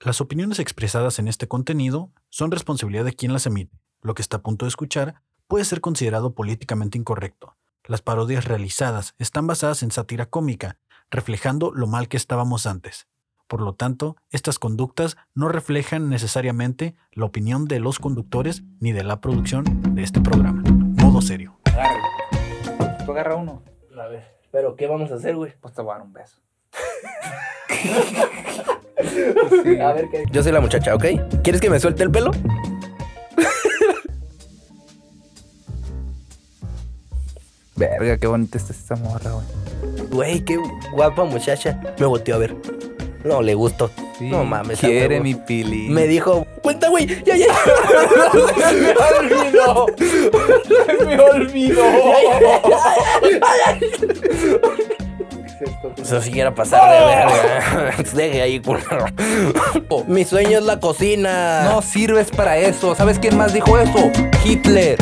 Las opiniones expresadas en este contenido son responsabilidad de quien las emite. Lo que está a punto de escuchar puede ser considerado políticamente incorrecto. Las parodias realizadas están basadas en sátira cómica, reflejando lo mal que estábamos antes. Por lo tanto, estas conductas no reflejan necesariamente la opinión de los conductores ni de la producción de este programa. Modo serio. Agarra. Tú agarra uno. A ver, pero ¿qué vamos a hacer, güey? Pues te voy a dar un beso. A ver qué. Yo soy la muchacha, ¿ok? ¿Quieres que me suelte el pelo? Verga, qué bonita está esta morra, güey. Güey, qué guapa muchacha. Me volteó a ver. No le gustó. Sí, no mames. Quiere mi pili. Me dijo, cuenta, güey. Ya, ya. me olvidó. me olvidó. Eso sí quiera pasar de verga. Deje ahí, culero. Mi sueño es la cocina. No sirves para eso. ¿Sabes quién más dijo eso? Hitler.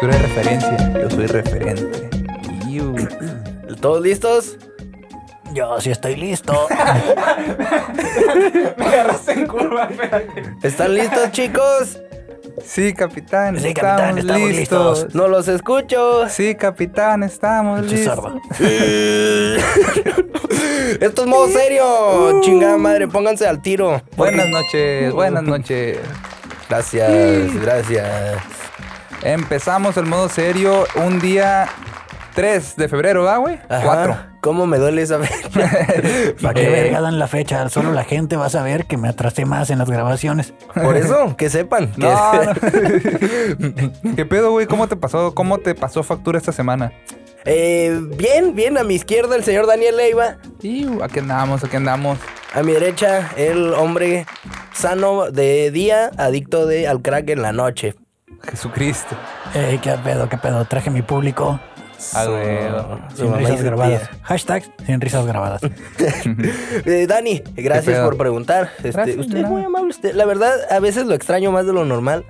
Tú eres referencia, yo soy referente. ¿Todos listos? Yo sí estoy listo. Me agarraste en curva, espérate. ¿Están listos, chicos? Sí, capitán, Sí, capitán, estamos listos. No los escucho. Sí, capitán, estamos Pinche listos. Esto es modo serio. Chingada madre, pónganse al tiro. Buenas noches, buenas noches. Gracias, gracias. Empezamos el modo serio un día 3 de febrero, ¿va, güey? Ajá. 4. ¿Cómo me duele esa fecha? ¿Para qué Eh. verga dan la fecha? Solo la gente va a saber que me atrasé más en las grabaciones. Por eso, que sepan. que- No, no. ¿Qué pedo, güey? ¿Cómo te pasó? ¿Cómo te pasó factura esta semana? Eh, bien, bien. A mi izquierda el señor Daniel Leiva. Iu, aquí andamos, aquí andamos. A mi derecha el hombre sano de día, adicto de, al crack en la noche. Jesucristo. Ey, qué pedo, qué pedo. Traje mi público Ah, Su- sin risas grabadas. Hashtag sin risas grabadas. Eh, Dani, gracias por preguntar. Este, Gracias, usted es muy amable. Usted, la verdad, a veces lo extraño más de lo normal.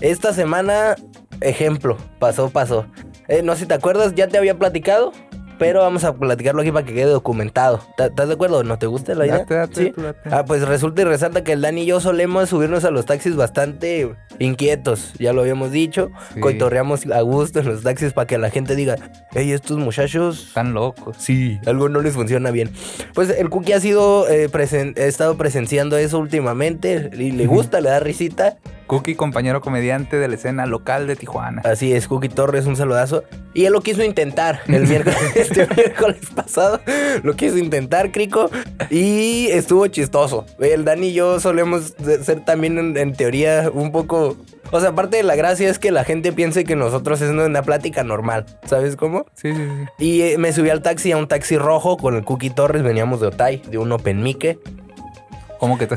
Esta semana, ejemplo, pasó, pasó. Eh, no sé si te acuerdas, ya te había platicado, pero vamos a platicarlo aquí para que quede documentado. ¿Ta- ¿Estás de acuerdo? ¿No te gusta la idea? Date, date, ¿Sí? date. Ah, pues resulta y resalta que el Dani y yo solemos subirnos a los taxis bastante inquietos, ya lo habíamos dicho. Sí. Coitorreamos a gusto en los taxis para que la gente diga, hey, estos muchachos Están locos. Sí, algo no les funciona bien. Pues el Cookie ha sido eh, presen- ha estado presenciando eso últimamente y le gusta, le da risita. Cookie, compañero comediante de la escena local de Tijuana. Así es, Cookie Torres, un saludazo. Y él lo quiso intentar el miércoles, este miércoles pasado. Lo quiso intentar, Crico. Y estuvo chistoso. El Dani y yo solemos ser también, en, en teoría, un poco. O sea, aparte de la gracia es que la gente piense que nosotros es una plática normal. ¿Sabes cómo? Sí, sí, sí. Y eh, me subí al taxi, a un taxi rojo con el Cookie Torres. Veníamos de Otay, de un Open Mic. Como que te...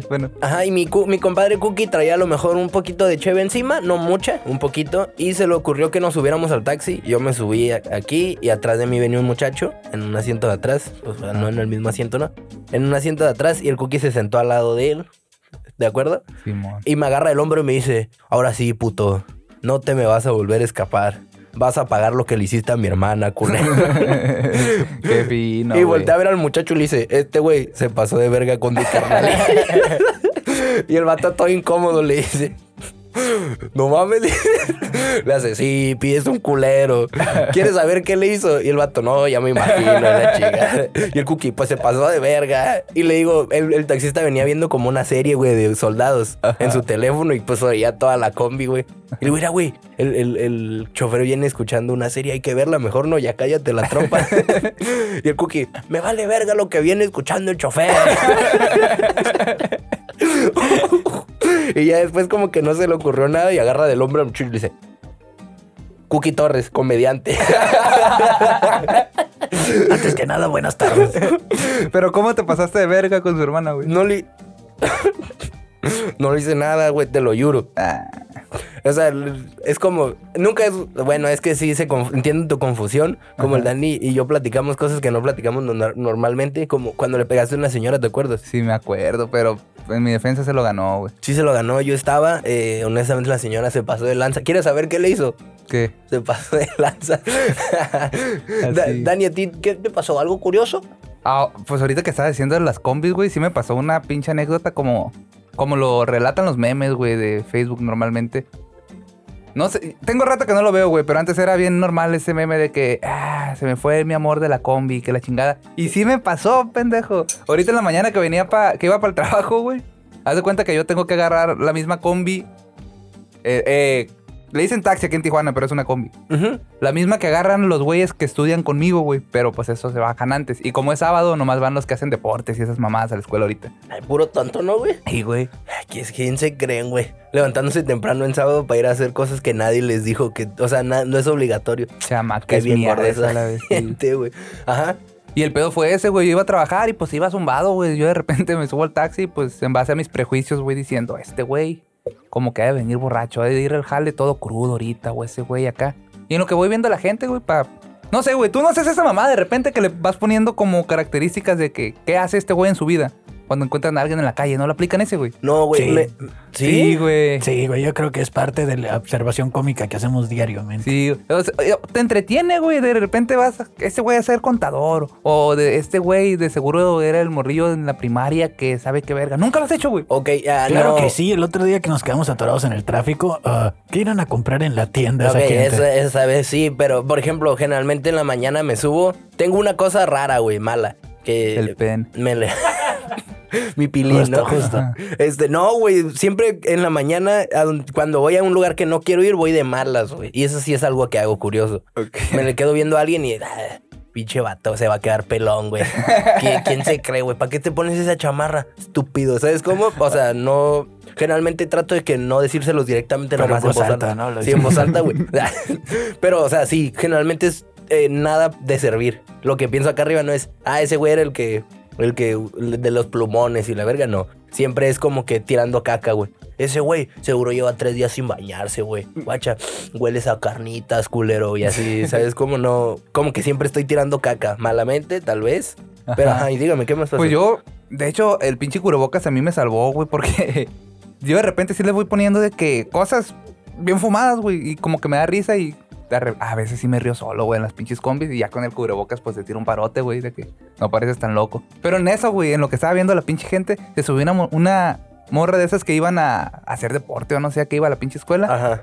bueno, Ajá, y mi, cu- mi compadre Cookie traía a lo mejor un poquito de cheve encima, no mucha, un poquito. Y se le ocurrió que nos subiéramos al taxi. Yo me subí aquí y atrás de mí venía un muchacho en un asiento de atrás. Pues no en el mismo asiento, ¿no? En un asiento de atrás y el Cookie se sentó al lado de él. ¿De acuerdo? Simón. Y me agarra el hombro y me dice, ahora sí, puto, no te me vas a volver a escapar. Vas a pagar lo que le hiciste a mi hermana, culero. Qué fino, y volteé a ver al muchacho y le dice, este güey se pasó de verga con mi carnal. y el vato todo incómodo le dice, no mames. le- hace, sí, pides un culero. ¿Quieres saber qué le hizo? Y el vato, no, ya me imagino, la chica. Y el cookie, pues se pasó de verga. Y le digo, el, el taxista venía viendo como una serie, güey, de soldados en su teléfono y pues oía toda la combi, güey. Y le digo, mira, güey, el, el, el chofer viene escuchando una serie, hay que verla, mejor no, ya cállate la trompa. y el cookie, me vale verga lo que viene escuchando el chofer. y ya después como que no se le ocurrió nada y agarra del hombro a muchacho y dice, Cookie Torres, comediante. Antes que nada, buenas tardes. Pero ¿cómo te pasaste de verga con su hermana, güey? no le... no le hice nada, güey, te lo juro. Ah, O sea, es como, nunca es, bueno, es que sí se conf- entiendo tu confusión, como el Dani y yo platicamos cosas que no platicamos no- normalmente, como cuando le pegaste a una señora, ¿te acuerdas? sí me acuerdo, pero en mi defensa se lo ganó, güey. Sí se lo ganó, yo estaba. eh, honestamente, la señora se pasó de lanza. ¿Quieres saber qué le hizo? ¿Qué? Se pasó de lanza. Da-. Dani, ¿a ti qué te pasó? ¿Algo curioso? Ah, pues ahorita que estaba diciendo las combis, güey, sí me pasó una pinche anécdota como, como lo relatan los memes, güey, de Facebook normalmente. No sé, tengo rato que no lo veo, güey, pero antes era bien normal ese meme de que, ah, se me fue mi amor de la combi, que la chingada. Y sí me pasó, pendejo. Ahorita en la mañana que venía pa, que iba para el trabajo, güey, haz de cuenta que yo tengo que agarrar la misma combi. Eh, eh, le dicen taxi aquí en Tijuana, pero es una combi. Ujú. La misma que agarran los güeyes que estudian conmigo, güey. Pero pues eso se bajan antes. Y como es sábado, nomás van los que hacen deportes y esas mamadas a la escuela ahorita. Ay, puro tonto, ¿no, güey? Y, güey. Ay, ¿quién- ¿Quién se creen, güey? Levantándose temprano en sábado para ir a hacer cosas que nadie les dijo que... O sea, no es obligatorio. Chamaca Qué es bien mierda gorda esa esa la vez. gente, güey. Ajá. Y el pedo fue ese, güey. Yo iba a trabajar y pues iba zumbado, güey. Yo de repente me subo al taxi, pues en base a mis prejuicios, güey, diciendo, este güey, como que ha de venir borracho, ha de ir al jale todo crudo ahorita, güey, ese güey acá. Y en lo que voy viendo a la gente, güey, para. No sé, güey, tú no haces esa mamá de repente que le vas poniendo como características de que, ¿qué hace este güey en su vida? Cuando encuentran a alguien en la calle, ¿no lo aplican ese, güey? No, güey. Sí. me- Sí, güey. Sí, güey, yo creo que es parte de la observación cómica que hacemos diariamente. Sí, o sea, eh, te entretiene, güey. De repente vas a este güey a ser contador. O de este güey de seguro era el morrillo en la primaria que sabe qué verga. Nunca lo has hecho, güey. Ok, ah, Claro no. que sí, el otro día que nos quedamos atorados en el tráfico, ah, ¿qué irán a comprar en la tienda Ok, esa gente? esa, esa vez sí, pero por ejemplo, generalmente en la mañana me subo. Tengo una cosa rara, güey, mala. Que El pen. me le. Mi pilín, Justo, ¿no? justo. Este, no, güey. Siempre en la mañana, cuando voy a un lugar que no quiero ir, voy de malas, güey. Y eso sí es algo que hago curioso. Me le quedo viendo a alguien y. ah, pinche vato, se va a quedar pelón, güey. ¿Qui- ¿Quién se cree, güey? ¿Para qué te pones esa chamarra? Estúpido. ¿Sabes cómo? O sea, no. Generalmente trato de que no decírselos directamente Pero nomás en voz alta. alta, ¿no? Sí, en voz alta, güey. Pero, o sea, sí, generalmente es eh, nada de servir. Lo que pienso acá arriba no es, ah, ese güey era el que, el que, de los plumones y la verga, no. Siempre es como que tirando caca, güey. Ese güey seguro lleva tres días sin bañarse, güey. Guacha, hueles a carnitas, culero, y así, ¿sabes? Como no, como que siempre estoy tirando caca. Malamente, tal vez. Pero, Ajá. y dígame, ¿qué más pasó? Pues yo, de hecho, el pinche cubrebocas a mí me salvó, güey, porque yo de repente sí le voy poniendo de que cosas bien fumadas, güey, y como que me da risa y a veces sí me río solo, güey, en las pinches combis y ya con el cubrebocas pues se tira un parote, güey, de que no pareces tan loco. Pero en eso, güey, en lo que estaba viendo la pinche gente, se subió una, una morra de esas que iban a, hacer deporte o no sé a qué iba a la pinche escuela. Ajá.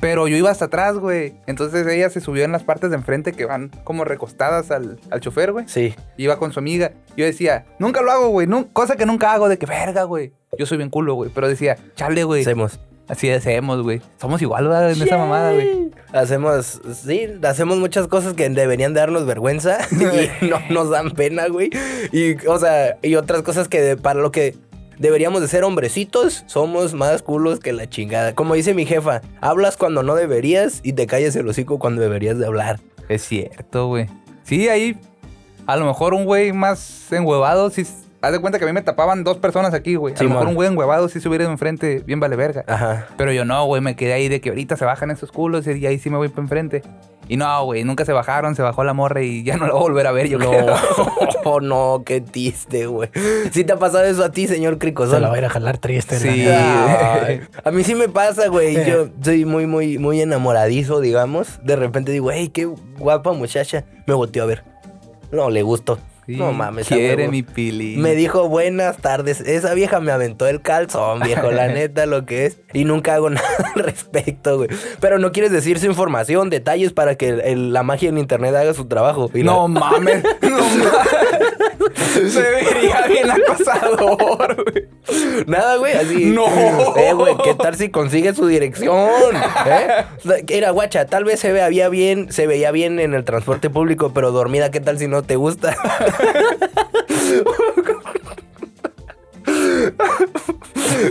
Pero yo iba hasta atrás, güey. Entonces ella se subió en las partes de enfrente que van como recostadas al, al chofer, güey. Sí. Iba con su amiga. Yo decía, nunca lo hago, güey. cosa que nunca hago, de que verga, güey. Yo soy bien culo, güey. Pero decía, chale, güey. Hacemos. Así hacemos, güey. Somos igual, ¿verdad? En esa mamada, güey. Hacemos, sí, hacemos muchas cosas que deberían de darnos vergüenza y no nos dan pena, güey. Y, o sea, y otras cosas que de- para lo que deberíamos de ser hombrecitos, somos más culos que la chingada. Como dice mi jefa, hablas cuando no deberías y te callas el hocico cuando deberías de hablar. Es cierto, güey. Sí, ahí a lo mejor un güey más enhuevado, sí. Haz de cuenta que a mí me tapaban dos personas aquí, güey. A Sí, lo mejor un güey enhuevado sí se hubiera ido enfrente, bien vale verga. Ajá. Pero yo no, güey, me quedé ahí de que ahorita se bajan esos culos y ahí sí me voy para enfrente. Y no, güey, nunca se bajaron, se bajó la morra y ya no la voy a volver a ver, yo No, creo. oh, no, qué triste, güey. ¿Sí te ha pasado eso a ti, señor Se Cricosol? la va a ir a jalar triste. Sí. a mí sí me pasa, güey. Yo soy muy, muy, muy enamoradizo, digamos. De repente digo, hey, qué guapa muchacha. Me volteó a ver. No, le gustó. Sí, no mames. Quiere mi pili. Me dijo buenas tardes. Esa vieja me aventó el calzón, viejo, la neta, lo que es. Y nunca hago nada al respecto, güey. Pero no quieres decir su información, detalles para que el- el- la magia en internet haga su trabajo. Y No la- mames. No mames. Se vería bien acosador, güey. Nada, güey, así. No. Eh, güey, ¿qué tal si consigue su dirección? ¿Eh? Era guacha, tal vez se veía bien, se veía bien en el transporte público, pero dormida, ¿qué tal si no te gusta?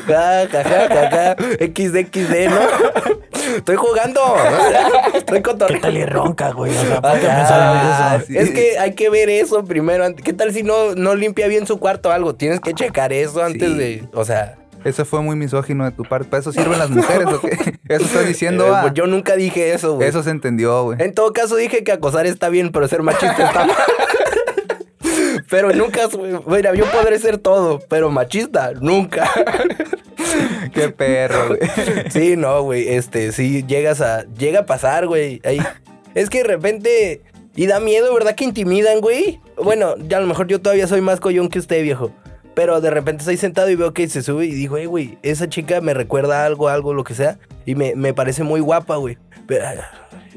Ja, ja, ja, ja. XD, ¿no? Estoy jugando. Estoy ¿Qué tal y ronca, güey? O sea, Ah, eso. sí. Es que hay que ver eso primero. ¿Qué tal si no, no limpia bien su cuarto o algo? Tienes que checar eso antes Sí. de. O sea. Eso fue muy misógino de tu parte. ¿Para eso sirven las mujeres o qué? Eso estás diciendo, eh, ah. pues yo nunca dije eso, güey. Eso se entendió, güey. En todo caso dije que acosar está bien, pero ser machista está mal. Pero nunca, mira, yo podré ser todo, pero machista, nunca. Qué perro, güey. Sí, no, güey, este, sí, llegas a, llega a pasar, güey. Ahí. Es que de repente, y da miedo, ¿verdad? Que intimidan, güey. Bueno, ya a lo mejor yo todavía soy más collón que usted, viejo. Pero de repente estoy sentado y veo que se sube y digo, hey, güey, esa chica me recuerda algo, algo, lo que sea. Y me, me parece muy guapa, güey. Pero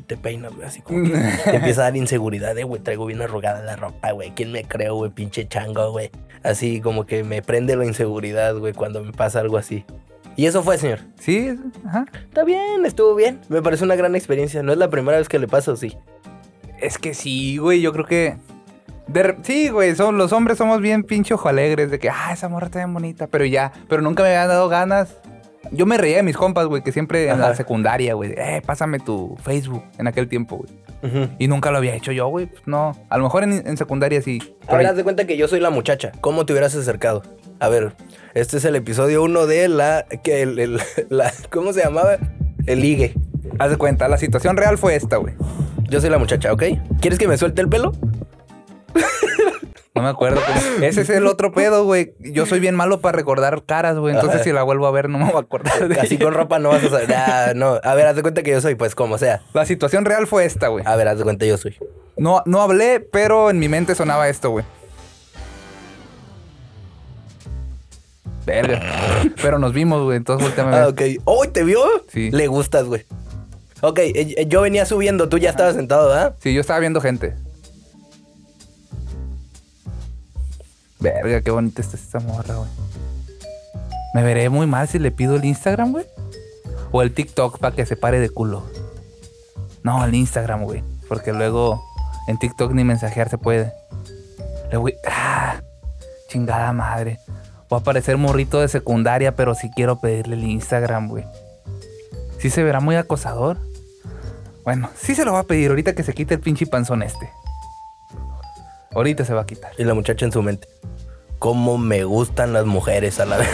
te peinas, güey, así como que te empieza a dar inseguridad, eh, güey. Traigo bien arrugada la ropa, güey. ¿Quién me creo, güey? Pinche chango, güey. Así como que me prende la inseguridad, güey, cuando me pasa algo así. Y eso fue, señor. Sí, ajá. Está bien, estuvo bien. Me parece una gran experiencia. No es la primera vez que le pasa, sí. Es que sí, güey, yo creo que. de sí, güey, son, los hombres somos bien pinche ojo alegres de que, ah, esa morra está bien bonita, pero ya, pero nunca me habían dado ganas. Yo me reía de mis compas, güey, que siempre en la secundaria, güey, eh, pásame tu Facebook en aquel tiempo, güey. Y nunca lo había hecho yo, güey, pues no. A lo mejor en, en secundaria sí. A Por ver, ahí. haz de cuenta que yo soy la muchacha. ¿Cómo te hubieras acercado? A ver, este es el episodio uno de la, que el, el- la- ¿cómo se llamaba? El ligue. Haz de cuenta, la situación real fue esta, güey. Yo soy la muchacha, ¿ok? ¿Quieres que me suelte el pelo? No me acuerdo. cómo- Ese es el otro pedo, güey. Yo soy bien malo para recordar caras, güey. Entonces, si la vuelvo a ver, no me voy a acordar de Así ella. con ropa no vas a saber. Ah, no. A ver, haz de cuenta que yo soy, pues como sea. La situación real fue esta, güey. A ver, haz de cuenta yo soy. No, no hablé, pero en mi mente sonaba esto, güey. Verga. Pero nos vimos, güey. Entonces volteame a ver. Ah, ok. ¡Oh, te vio! Sí. Le gustas, güey. Ok, eh, eh, yo venía subiendo, tú ya estabas sentado, ¿ah? Sí, yo estaba viendo gente. Verga, qué bonita está esta morra, güey. Me veré muy mal si le pido el Instagram, güey. O el TikTok para que se pare de culo. No, el Instagram, güey. Porque luego en TikTok ni mensajear se puede. Le voy. ¡Ah! Chingada madre. Voy a parecer morrito de secundaria, pero sí quiero pedirle el Instagram, güey. Sí se verá muy acosador. Bueno, sí se lo va a pedir ahorita que se quite el pinche panzón este. Ahorita se va a quitar. Y la muchacha en su mente. ¿Cómo me gustan las mujeres a la vez?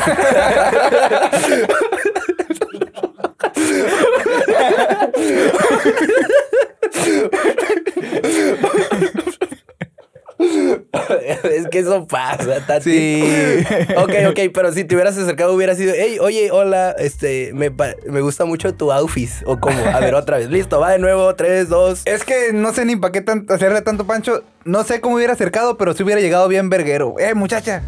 es que eso pasa, Tati. Sí. ok, ok, pero si te hubieras acercado hubiera sido, hey, oye, hola, este, me, me gusta mucho tu outfit. O como, a ver, otra vez. Listo, va de nuevo, tres, dos. Es que no sé ni para qué tan- hacerle tanto pancho. No sé cómo hubiera acercado, pero sí hubiera llegado bien verguero. Eh, muchacha.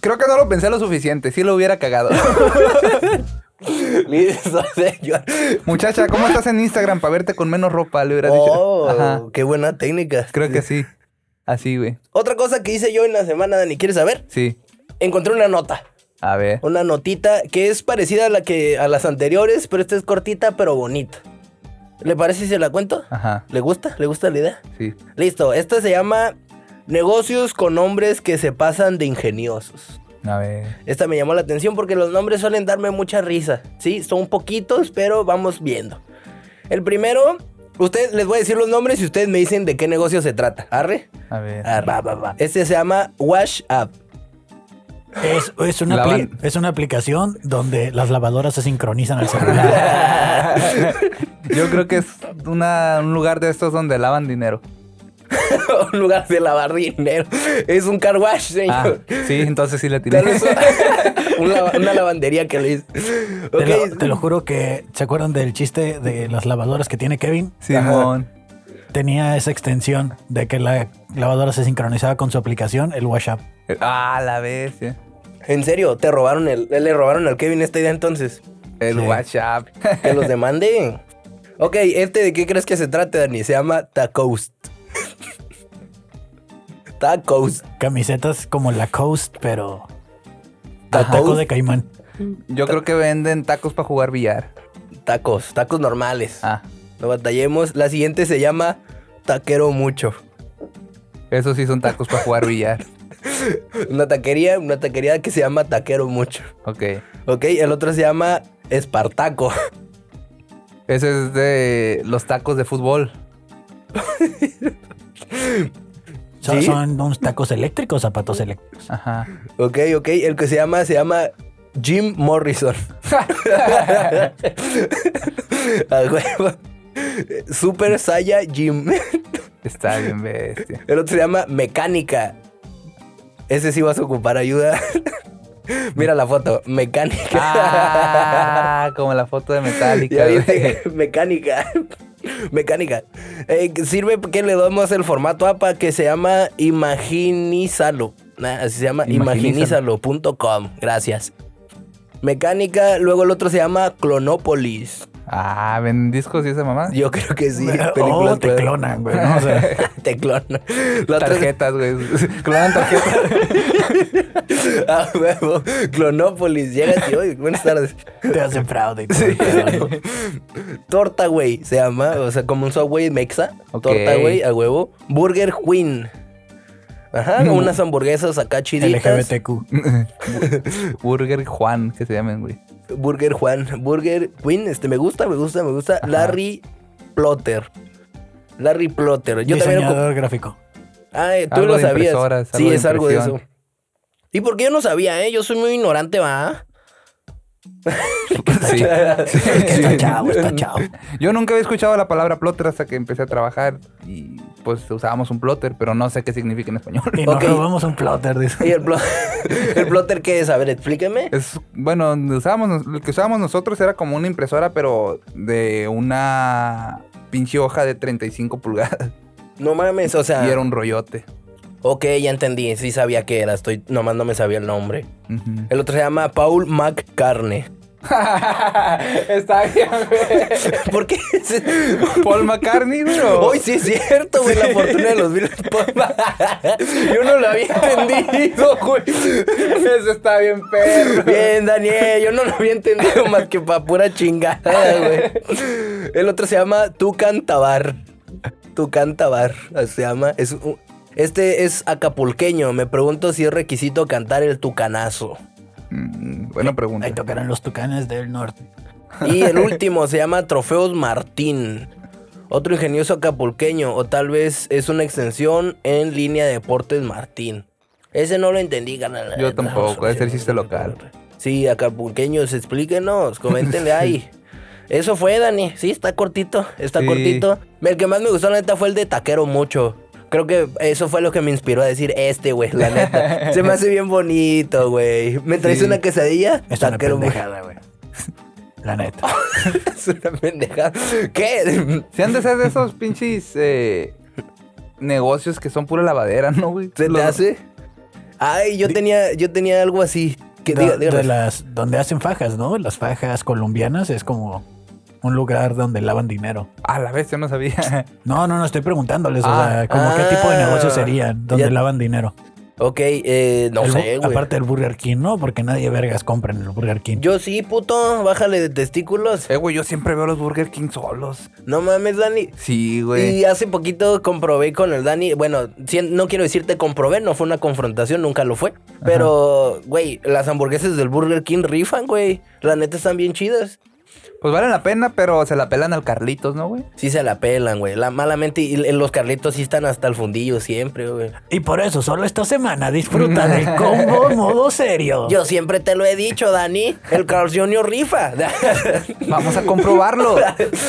Creo que no lo pensé lo suficiente. Sí lo hubiera cagado. Listo, señor. muchacha, ¿cómo estás en Instagram para verte con menos ropa? Le hubiera dicho. Oh, Ajá. qué buena técnica. Creo que sí. Así, güey. Otra cosa que hice yo en la semana, Dani, ¿quieres saber? Sí. Encontré una nota. A ver. Una notita que es parecida a la que a las anteriores, pero esta es cortita pero bonita. ¿Le parece si se la cuento? Ajá. ¿Le gusta? ¿Le gusta la idea? Sí. Listo, esta se llama Negocios con hombres que se pasan de ingeniosos. A ver. Esta me llamó la atención porque los nombres suelen darme mucha risa. Sí, son poquitos, pero vamos viendo. El primero, usted les voy a decir los nombres y ustedes me dicen de qué negocio se trata. ¿Arre? A ver. Ah, va, va, va. Este se llama Wash Up. Es, es una apli- es una aplicación donde las lavadoras se sincronizan al celular. Yo creo que es una- un lugar de estos donde lavan dinero. un lugar de lavar dinero. Es un car wash, Ah, señor. sí, entonces sí le tiré. Una lavandería que le hice. Te, Ok. lo, te lo juro que, ¿se acuerdan del chiste de las lavadoras que tiene Kevin? Simón. Tenía esa extensión de que la lavadora se sincronizaba con su aplicación, el WhatsApp. Ah, la bestia. En serio, te robaron el, le robaron al Kevin esta idea entonces. El Sí. WhatsApp. Que los demande. Ok, este de qué crees que se trata, Dani? Se llama Tacoast. Tacoast. Camisetas como la Coast, pero Taco. taco de caimán. Yo creo que venden tacos para jugar billar. Tacos, tacos normales. Ah, No batallemos. La siguiente se llama Taquero Mucho. esos sí son tacos para jugar billar. Una taquería, una taquería que se llama Taquero Mucho. Ok. Ok, el otro se llama Espartaco. Ese es de los tacos de fútbol. Son, ¿Sí? son unos tacos eléctricos, zapatos eléctricos. Ajá. Ok, ok, el que se llama, se llama Jim Morrison. A huevo. Super Saya Jim. Está bien bestia. El otro se llama Mecánica. Ese sí vas a ocupar ayuda. Mira la foto, Mecánica. Ah, como la foto de Metallica. Ya güey. viste, mecánica. Mecánica. Eh, sirve que le damos el formato APA que se llama Imaginízalo. Así se llama Imaginízalo. imaginízalo.com. Gracias. Mecánica, luego el otro se llama Clonópolis. Ah, ¿ven discos y esa mamá? Yo creo que sí. oh, películas te pueden- clonan, güey. ¿no? O sea, te clonan. La Tarjetas, güey. Clonan tarjetas. Ah, huevo. Clonópolis. Llegas y oye, buenas tardes. te hacen fraude. ¿no? Torta, güey, se llama. O sea, como un subway mexa. Torta, güey, a huevo. Burger Queen. Ajá, No. unas hamburguesas acá chiditas. LGBTQ. Burger Juan, que se llamen, güey. Burger Juan. Burger Queen. Este, me gusta, me gusta, me gusta. Larry Plotter. Larry Plotter. Yo también... Diseñador gráfico. Ay, tú Algo lo sabías. sí, es algo de eso. ¿Y por qué yo no sabía, eh? Yo soy muy ignorante, va. Sí. Está chavo, está chavo. Yo nunca había escuchado la palabra plotter hasta que empecé a trabajar y pues usábamos un plotter, pero no sé qué significa en español. Y nos robamos un plotter, dice. ¿Y el plotter qué es? A ver, explíqueme. Es, bueno, usábamos, lo que usábamos nosotros era como una impresora, pero de una pinche hoja de 35 pulgadas. No mames, o sea... Y era un rollote. Ok, ya entendí. Sí sabía que era. Estoy... Nomás no me sabía el nombre. El otro se llama Paul McCartney. Está bien, güey. ¿Por qué? Paul McCartney, güey. o- Hoy sí es cierto, güey. La fortuna de los Beatles. Yo no lo había entendido, güey. Eso está bien perro. Bien, Daniel. Yo no lo había entendido más que pa' pura chingada, güey. El otro se llama Tu Cantabar. Tu Cantabar. así Se llama. Es un- Este es acapulqueño. Me pregunto si es requisito cantar el tucanazo. Mm, buena pregunta. Ahí tocarán los tucanes del norte. Y el último se llama Trofeos Martín. Otro ingenioso acapulqueño, o tal vez es una extensión en línea de Deportes Martín. Ese no lo entendí, canal. Yo tampoco, debe ser chiste local. Sí, acapulqueños, explíquenos, coméntenle ahí. Eso fue, Dani. Sí, está cortito, está Sí. cortito. El que más me gustó, la neta, fue el de Taquero Mucho. Creo que eso fue lo que me inspiró a decir este, güey, la neta. Se me hace bien bonito, güey. ¿Me traes Sí. una quesadilla? Es una pendejada, güey. La neta. Es una pendejada. ¿Qué? Si han de ser de esos pinches eh, negocios que son pura lavadera, ¿no, güey? ¿Se te Los- hace? Ay, yo tenía, yo tenía algo así. Que De- diga, de díganos. las, donde hacen fajas, ¿no? Las fajas colombianas es como un lugar donde lavan dinero. A la vez, yo no sabía. No, no, no, estoy preguntándoles, o Ah. sea, como qué tipo de Ah. negocio serían donde Ya- lavan dinero. Ok, eh, no El sé, güey. Aparte del Burger King, ¿no? Porque nadie vergas compra en el Burger King. Yo sí, puto, bájale de testículos. eh, güey, yo siempre veo los Burger King solos. No mames, Dani. Sí, güey. Y hace poquito comprobé con el Dani, bueno, si- no quiero decirte comprobé, no fue una confrontación, nunca lo fue. Pero, güey, las hamburguesas del Burger King rifan, güey. La neta están bien chidas. Pues valen la pena, pero se la pelan al Carlitos, ¿no, güey? Sí se la pelan, güey. La malamente, y los Carlitos sí están hasta el fundillo siempre, güey. Y por eso, solo esta semana disfruta del combo modo serio. Yo siempre te lo he dicho, Dani. El Carl Jr. rifa. Vamos a comprobarlo.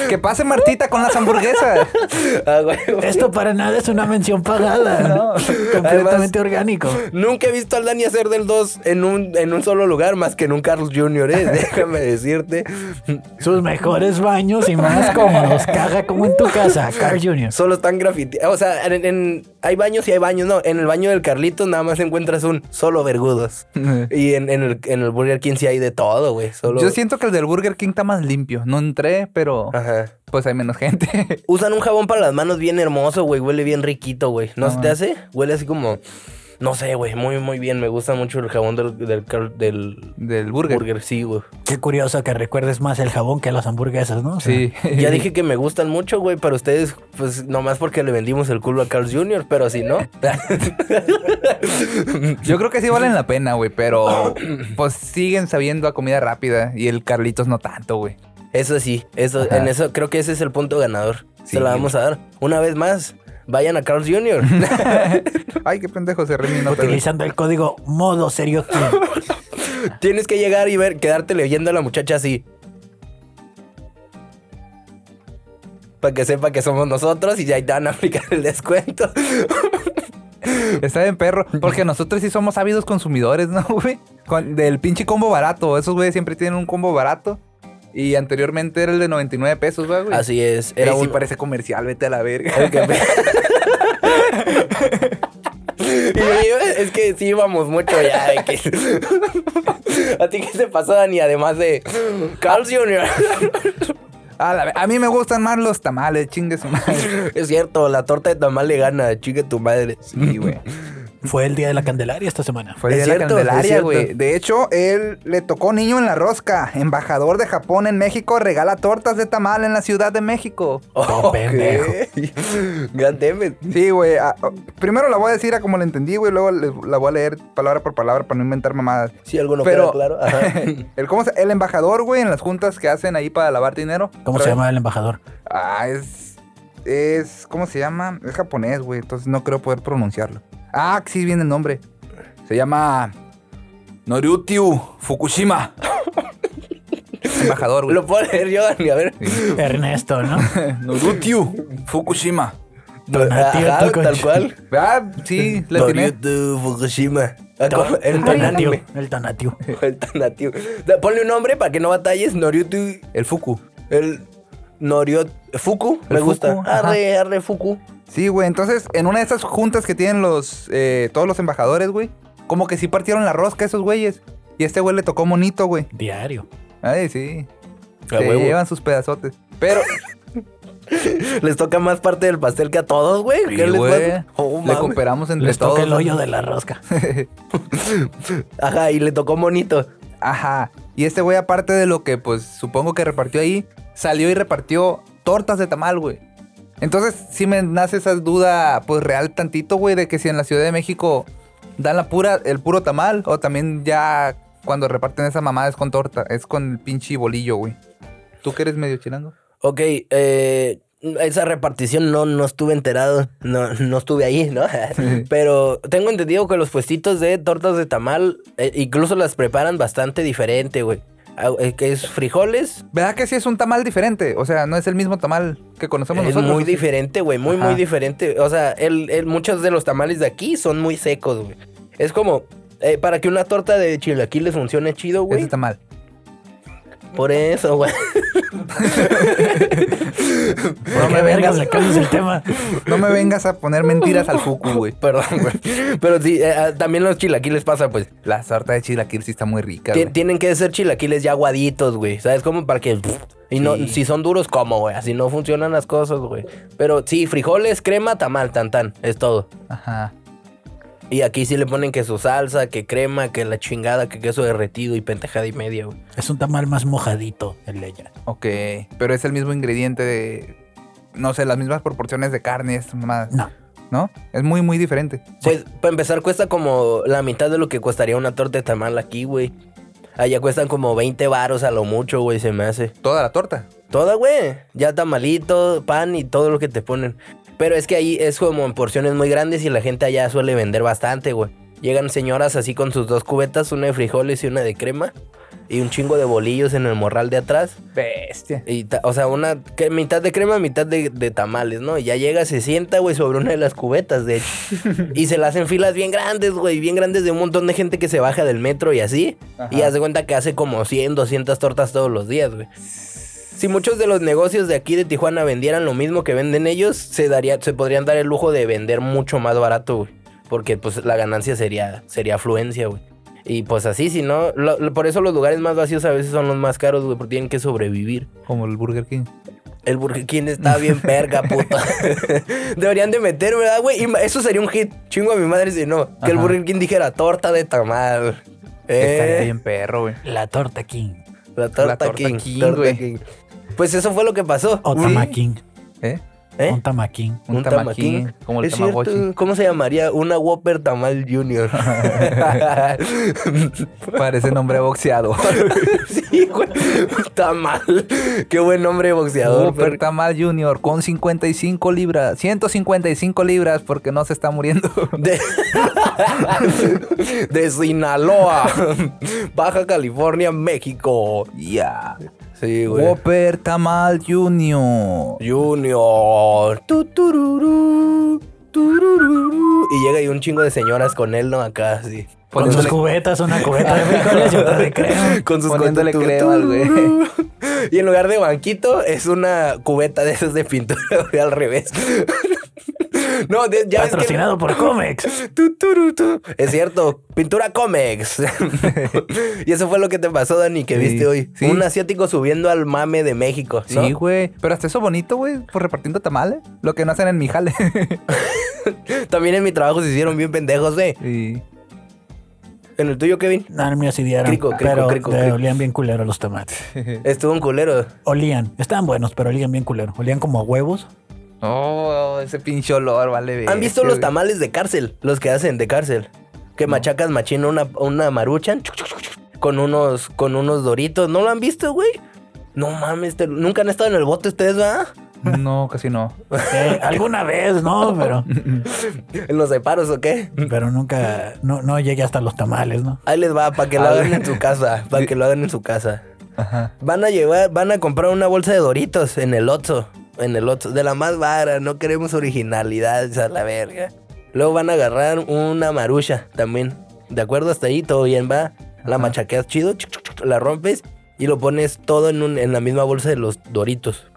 que pase Martita con las hamburguesas. Ah, güey. Esto para nada es una mención pagada. No. Completamente orgánico. Nunca he visto al Dani hacer del 2 en un, en un solo lugar más que en un Carl Jr., ¿eh? Déjame decirte. Sus mejores baños y más cómodos. Caga como en tu casa, Carl Jr. Solo están grafiteados. O sea, en, en- hay baños y hay baños, no. En el baño del Carlitos nada más encuentras un solo vergudos. Y en, en el, en el Burger King sí hay de todo, güey. Solo. Yo siento que el del Burger King está más limpio. No entré, pero Ajá. pues hay menos gente. Usan un jabón para las manos bien hermoso, güey. Huele bien riquito, güey. ¿No se te hace? Huele así como. No sé, güey. Muy, muy bien. Me gusta mucho el jabón del, del, del del Burger. burger. Sí, güey. Qué curioso que recuerdes más el jabón que las hamburguesas, ¿no? O sea, Sí. Ya dije que me gustan mucho, güey, pero ustedes, pues nomás porque le vendimos el culo a Carl Jr., pero si no. Yo creo que sí valen la pena, güey, pero pues siguen sabiendo a comida rápida y el Carlitos no tanto, güey. eso sí, eso, Ajá. en eso creo que ese es el punto ganador. Sí, Se la vamos a dar. Una vez más, vayan a Carl Jr. Ay, qué pendejo se güey. Utilizando el código modo serio. Tienes que llegar y ver, quedarte leyendo a la muchacha así. Para que sepa que somos nosotros y ya te van a aplicar el descuento. Está bien perro. Porque nosotros sí somos ávidos consumidores, ¿no, güey? Con- del pinche combo barato. Esos güeyes siempre tienen un combo barato. Y anteriormente era el de 99 pesos, güey. Así es. Era sí un... parece comercial, vete a la verga. Y yo- es que sí íbamos mucho ya de que... ¿A ti qué te pasó, Dani? Además de Carl Jr. A, la a mí me gustan más los tamales, chingue su madre. Es cierto, la torta de tamal le gana, chique tu madre. Sí, güey. Fue el día de la Candelaria esta semana. Fue el día de la Candelaria, güey. De hecho, él le tocó niño en la rosca. Embajador de Japón en México regala tortas de tamal en la Ciudad de México. Pendejo. God damn it. Sí, güey. ah, oh, primero la voy a decir a como la entendí, güey. Luego la voy a leer palabra por palabra para no inventar mamadas. Si algo no Pero- queda claro. Ajá. el, ¿cómo se- el embajador, güey, en las juntas que hacen ahí para lavar dinero. ¿Cómo se vez. llama el embajador? Ah, es. Es. ¿Cómo se llama? Es japonés, güey. Entonces no creo poder pronunciarlo. Ah, sí, viene el nombre. Se llama. Noryutiu Fukushima. Embajador, güey. Lo puedo leer yo, Dani, a ver. Ernesto, ¿no? Norutiu Fukushima. Donatio Ajá, tal cual. Ah, sí, la tiene. Noriyutu Fukushima. Ah. El anime. El Tonatiu. El Tonatiu. Da- Ponle un nombre para que no batalles. Noriyutu. El Fuku. El Noriot. Fuku. El Me gusta. Fuku, ajá. Arre, arre, Fuku. Sí, güey. Entonces, en una de esas juntas que tienen los. eh, todos los embajadores, güey. Como que sí partieron la rosca esos güeyes. Y a este güey le tocó monito, güey. Diario. Ay, sí. Se huevo. llevan sus pedazotes. Pero, Les toca más parte del pastel que a todos, güey. Sí, ¿Qué les güey. Oh, le cooperamos entre Les todos. toca el hoyo de la rosca. Ajá, y le tocó monito. Ajá. Y este güey, aparte de lo que, pues, supongo que repartió ahí, salió y repartió tortas de tamal, güey. Entonces, sí me nace esa duda, pues, real tantito, güey, de que si en la Ciudad de México dan la pura, el puro tamal, o también ya cuando reparten esa mamada es con torta, es con el pinche bolillo, güey. ¿Tú que eres medio chilango? Ok, eh, esa repartición no, no estuve enterado, no, no estuve ahí, ¿no? Pero tengo entendido que los puestitos de tortas de tamal eh, incluso las preparan bastante diferente, güey. Eh, Que es frijoles, ¿Verdad que sí es un tamal diferente? O sea, no es el mismo tamal que conocemos es nosotros. muy diferente, güey, muy, Ajá. muy diferente. O sea, el, el- muchos de los tamales de aquí son muy secos, güey. Es como, eh, para que una torta de chilaquiles funcione chido, güey. Ese tamal. Por eso, güey. ¿Por qué vergas le cambias el tema? No me vengas a poner mentiras al fuku, güey. Perdón, güey. Pero sí, eh, ah, también los chilaquiles pasa, pues. La torta de chilaquil sí está muy rica, Tien- güey. tienen que ser chilaquiles ya aguaditos, güey. ¿Sabes cómo? Para que... Y no, Sí. si son duros, ¿cómo, güey? Así no funcionan las cosas, güey. Pero sí, frijoles, crema, tamal, tan, tan. Es todo. Ajá. Y aquí sí le ponen que su salsa, que crema, que la chingada, que queso derretido y pentejada y media, güey. Es un tamal más mojadito el leña. Ok, pero es el mismo ingrediente de, no sé, las mismas proporciones de carne, es más, No. ¿no? Es muy, muy diferente. Pues, para empezar, cuesta como la mitad de lo que costaría una torta de tamal aquí, güey. Allá cuestan como 20 varos a lo mucho, güey, se me hace. Toda la torta. Toda, güey. Ya tamalito, pan y todo lo que te ponen. Pero es que ahí es como en porciones muy grandes y la gente allá suele vender bastante, güey. Llegan señoras así con sus dos cubetas, una de frijoles y una de crema. Y un chingo de bolillos en el morral de atrás. Bestia. Y o sea, una que- mitad de crema, mitad de, de tamales, ¿no? Y ya llega, se sienta, güey, sobre una de las cubetas, de hecho. y se la hacen filas bien grandes, güey, bien grandes de un montón de gente que se baja del metro y así. Ajá. Y hace cuenta que hace como 100, 200 tortas todos los días, güey. Si muchos de los negocios de aquí de Tijuana vendieran lo mismo que venden ellos, se daría, se podrían dar el lujo de vender mucho más barato, güey. Porque pues la ganancia sería, sería afluencia, güey. Y pues así, si no, lo- lo- por eso los lugares más vacíos a veces son los más caros, güey, porque tienen que sobrevivir. Como el Burger King. El Burger King está bien perga, puta. Deberían de meter, ¿verdad, güey? Eso sería un hit. Chingo a mi madre si no. Que el. Burger King dijera torta de tamal. Estaría Eh, bien perro, güey. La torta King. la torta, La torta King. King, torta güey. King. Pues eso fue lo que pasó. O. ¿Eh? ¿Eh? Un tamaking. Un, tamaquín, como el Es cierto, tamagotchi. ¿Cómo se llamaría? Una Whopper Tamal Junior. Parece nombre boxeador. sí, güey. Tamal. Qué buen nombre de boxeador. Pero- Tamal Junior con 55 libras. 155 libras porque no se está muriendo. De, de Sinaloa, Baja California, México. Ya. Sí, güey. Whopper Tamal Junior. Junior. Tu, tururú, tururú. Y llega ahí un chingo de señoras con él, ¿no? Acá, sí. Con sus cubetas, una cubeta de frijoles y otra de crema. Con sus Poniéndole crema al güey. Y en lugar de banquito, es una cubeta de esas de pintura, güey, al revés. No, de- ya que... Patrocinado por Comex. Tu, turu, tu. Es cierto, pintura Comex. y eso fue lo que te pasó, Dani, que Sí, viste hoy. sí. Un asiático subiendo al mame de México. ¿no? Sí, güey. Pero hasta eso bonito, güey, por repartiendo tamales. Lo que no hacen en mi jale. También en mi trabajo se hicieron bien pendejos, ¿eh? Sí. En el tuyo, Kevin. No, no me así dieron. Crico, crico, pero crico, crico. olían bien culero los tomates. Estuvo un culero. Olían. Estaban buenos, pero olían bien culero. Olían como a huevos. Oh, ese pinche olor, vale. ¿Han visto los tamales de cárcel? Los que hacen de cárcel. Que machacas machino una, una maruchan con unos, con unos doritos. ¿No lo han visto, güey? No mames, te- nunca han estado en el bote ustedes, ¿verdad? No, casi no. Eh, alguna vez, ¿no? Pero, ¿En los separos o qué? pero nunca, no, no llegué hasta los tamales, ¿no? Ahí les va, para que lo A hagan en su casa. Para que lo hagan en su casa. Ajá. Van a llevar, van a comprar una bolsa de Doritos en el Otso. En el Otso. De la más vara, no queremos originalidad, a la verga. Luego van a agarrar una marucha también. ¿De acuerdo? Hasta ahí todo bien, va. La Ajá. machaqueas chido, la rompes y lo pones todo en, un- en la misma bolsa de los Doritos.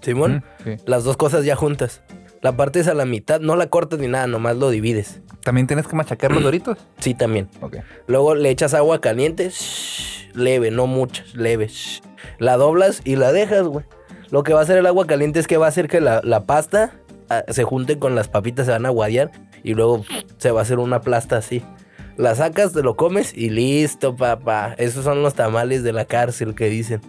Simón, sí. las dos cosas ya juntas. La partes a la mitad, no la cortas ni nada, nomás lo divides. ¿También tienes que machacar los doritos? Sí, también. Ok. Luego le echas agua caliente, shh, leve, no mucha, leve. shh. La doblas y la dejas, güey. Lo que va a hacer el agua caliente es que va a hacer que la, la pasta ah, se junte con las papitas, se van a guadear y luego se va a hacer una plasta así. La sacas, te lo comes y listo, papá. Esos son los tamales de la cárcel que dicen.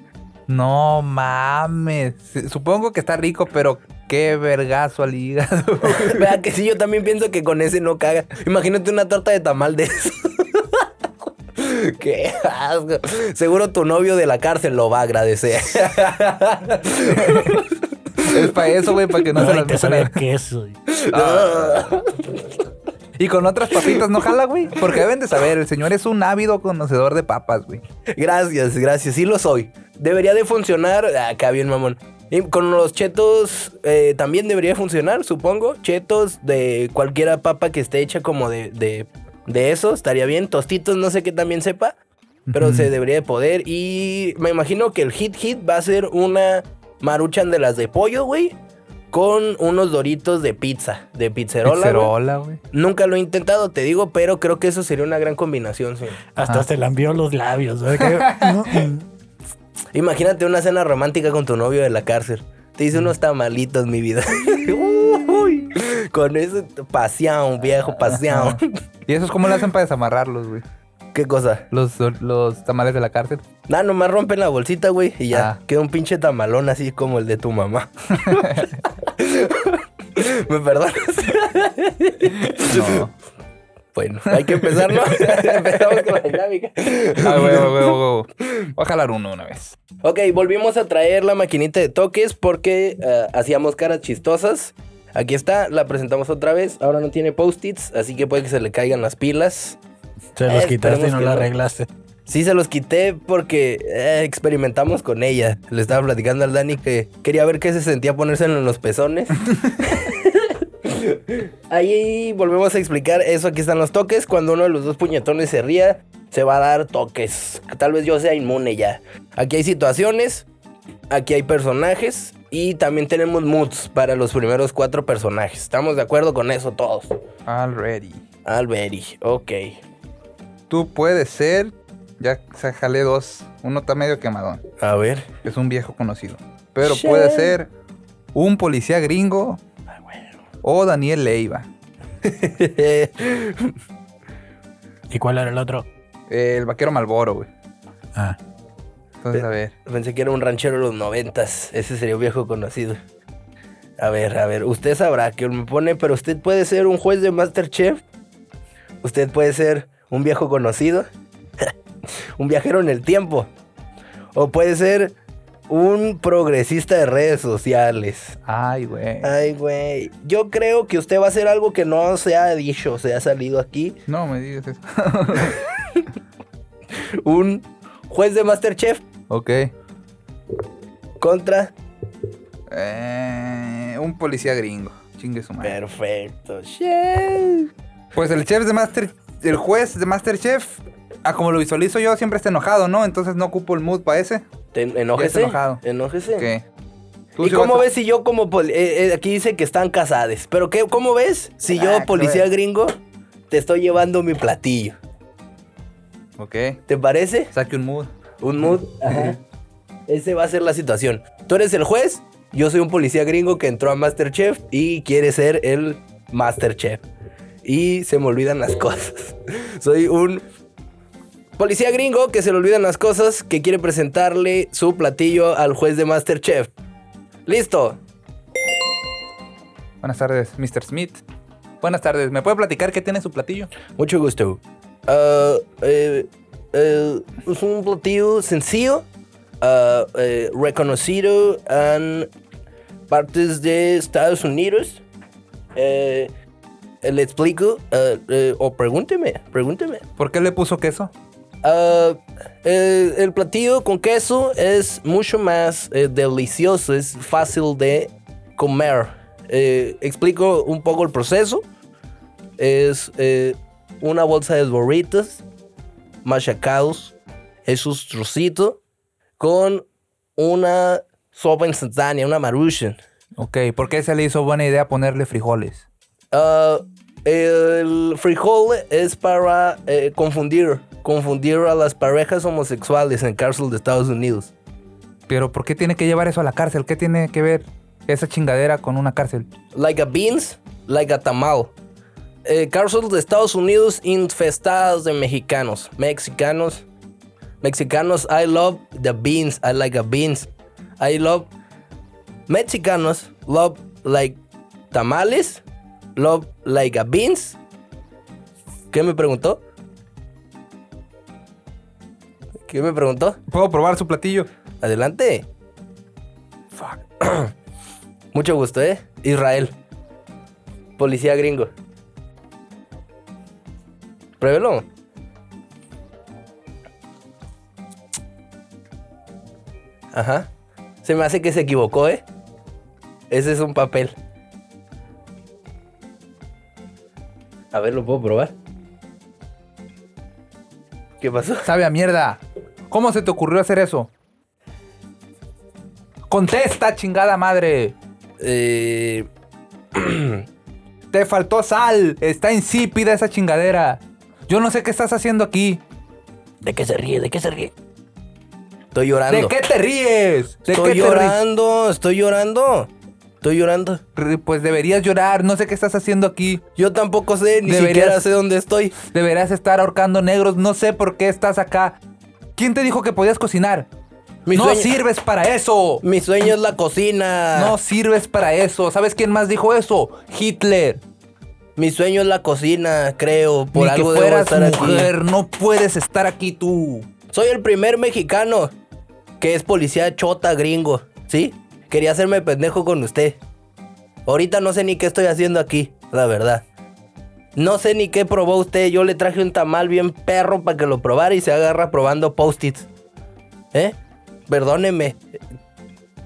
No mames. Supongo que está rico, pero qué vergazo al hígado. Vea que sí, yo también pienso que con ese no caga. Imagínate una torta de tamal de eso. Qué asco. Seguro tu novio de la cárcel lo va a agradecer. es para eso, güey, para que no se Ay, las metan queso. Y con otras papitas no jala, güey. Porque deben de saber, el señor es un ávido conocedor de papas, güey. Gracias, gracias. Sí lo soy. Debería de funcionar. Acá bien, mamón. Y con los chetos eh, también debería funcionar, supongo. Chetos de cualquier papa que esté hecha como de, de, de eso, estaría bien. Tostitos, no sé qué también sepa. Pero se debería de poder. Y me imagino que el hit hit va a ser una maruchan de las de pollo, güey. Con unos doritos de pizza, de pizzerola. güey. Pizzerola, güey. Nunca lo he intentado, te digo, pero creo que eso sería una gran combinación, sí. Hasta Ajá. se lambió los labios. ¿verdad? Que- no, Imagínate una cena romántica con tu novio de la cárcel. Te hice unos tamalitos, mi vida. Uy, con eso, pasión, viejo, pasión. ¿Y eso es cómo le hacen para desamarrarlos, güey? ¿Qué cosa? Los, los tamales de la cárcel. Nada, nomás rompen la bolsita, güey, y ya. Ah. Queda un pinche tamalón así como el de tu mamá. ¿Me perdonas? No. Bueno, hay que empezar, ¿no? Empezamos con la dinámica. Ah, güey, güey, güey. Voy a jalar uno una vez. Ok, volvimos a traer la maquinita de toques porque eh, hacíamos caras chistosas. Aquí está, la presentamos otra vez. Ahora no tiene post-its, así que puede que se le caigan las pilas. se los Eh, quitaste y no la arreglaste. Sí, se los quité porque eh, experimentamos con ella. Le estaba platicando al Dani que quería ver qué se sentía ponérselo en los pezones. Ahí volvemos a explicar eso. Aquí están los toques. Cuando uno de los dos puñetones se ría, se va a dar toques. Tal vez yo sea inmune ya. Aquí hay situaciones, aquí hay personajes y también tenemos moods para los primeros cuatro personajes. ¿Estamos de acuerdo con eso todos? Already. Alberi, ok. Tú puedes ser. Ya se jalé dos. Uno está medio quemadón. A ver. Es un viejo conocido. Pero Shit. puede ser un policía gringo o Daniel Leiva. ¿Y cuál era el otro? El vaquero Malboro, güey. Ah, Entonces, a ver. Pensé que era un ranchero de los noventas. Ese sería un viejo conocido. A ver, a ver. Usted sabrá que me pone, pero usted puede ser un juez de Masterchef. Usted puede ser un viejo conocido. un viajero en el tiempo. O puede ser un progresista de redes sociales. Ay, güey. Ay, güey. Yo creo que usted va a hacer algo que no se ha dicho, se ha salido aquí. No me digas eso. Un juez de Masterchef. Ok. contra. Eh, un policía gringo. Chingue su madre. Perfecto. Chef. Pues el chef de Master... El juez de Masterchef... Ah, como lo visualizo yo, siempre está enojado, ¿no? Entonces no ocupo el mood para ese. Te- Enójese. enojado. Enójese. ¿Y cómo ves si yo como... poli- eh, eh, aquí dice que están casados. Pero ¿qué, ¿cómo ves si yo, Ah, policía gringo, te estoy llevando mi platillo? Ok. ¿Te parece? Saque un mood. Un mood. Ajá. Ese va a ser la situación. Tú eres el juez, yo soy un policía gringo que entró a Masterchef y quiere ser el Masterchef. Y se me olvidan las cosas. soy un policía gringo que se le olvidan las cosas, que quiere presentarle su platillo al juez de Masterchef. Listo. Buenas tardes, Mr. Smith. Buenas tardes. ¿Me puede platicar qué tiene su platillo? Mucho gusto. Ah, eh, eh, es un platillo sencillo, ah, eh, reconocido en partes de Estados Unidos. Eh, le explico, o pregúnteme, pregúnteme. ¿Por qué le puso queso? Ah, el platillo con queso es mucho más eh, delicioso, es fácil de comer. Eh, explico un poco el proceso. Es eh, una bolsa de burritos machacados, esos trocitos, con una sopa instantánea, una maruchan. Ok, ¿por qué se le hizo buena idea ponerle frijoles? Ah, el frijol es para eh, confundir, confundir a las parejas homosexuales en cárcel de Estados Unidos. Pero ¿por qué tiene que llevar eso a la cárcel? ¿Qué tiene que ver esa chingadera con una cárcel? Like a beans, like a tamal. Eh, de Estados Unidos infestadas de mexicanos. Mexicanos. Mexicanos, I love the beans. I like a beans. I love. Mexicanos love like tamales. Love like a beans. ¿Qué me preguntó? ¿Qué me preguntó? ¿Puedo probar su platillo? Adelante. Fuck. Mucho gusto, ¿eh? Israel. Policía gringo. Pruébelo. Ajá. Se me hace que se equivocó, ¿eh? Ese es un papel. A ver, ¿lo puedo probar? ¿Qué pasó? Sabe a mierda. ¿Cómo se te ocurrió hacer eso? Contesta, chingada madre. Eh... Te faltó sal. Está insípida esa chingadera. Yo no sé qué estás haciendo aquí. ¿De qué se ríe? ¿De qué se ríe? Estoy llorando. ¿De qué te ríes? ¿De Estoy qué te ríes? llorando, estoy llorando. Estoy llorando. Pues deberías llorar. No sé qué estás haciendo aquí. Yo tampoco sé, ni Deberías- siquiera sé dónde estoy. Deberías estar ahorcando negros. No sé por qué estás acá. ¿Quién te dijo que podías cocinar? Mi no sueño- sirves para eso. Mi sueño es la cocina. No sirves para eso. ¿Sabes quién más dijo eso? Hitler. Mi sueño es la cocina, creo. Por Ni que algo debo fueras estar aquí. mujer. No puedes estar aquí tú. Soy el primer mexicano que es policía chota gringo. ¿Sí? Quería hacerme pendejo con usted. Ahorita no sé ni qué estoy haciendo aquí, la verdad. No sé ni qué probó usted. Yo le traje un tamal bien perro para que lo probara y se agarra probando post-its. ¿Eh? Perdóneme.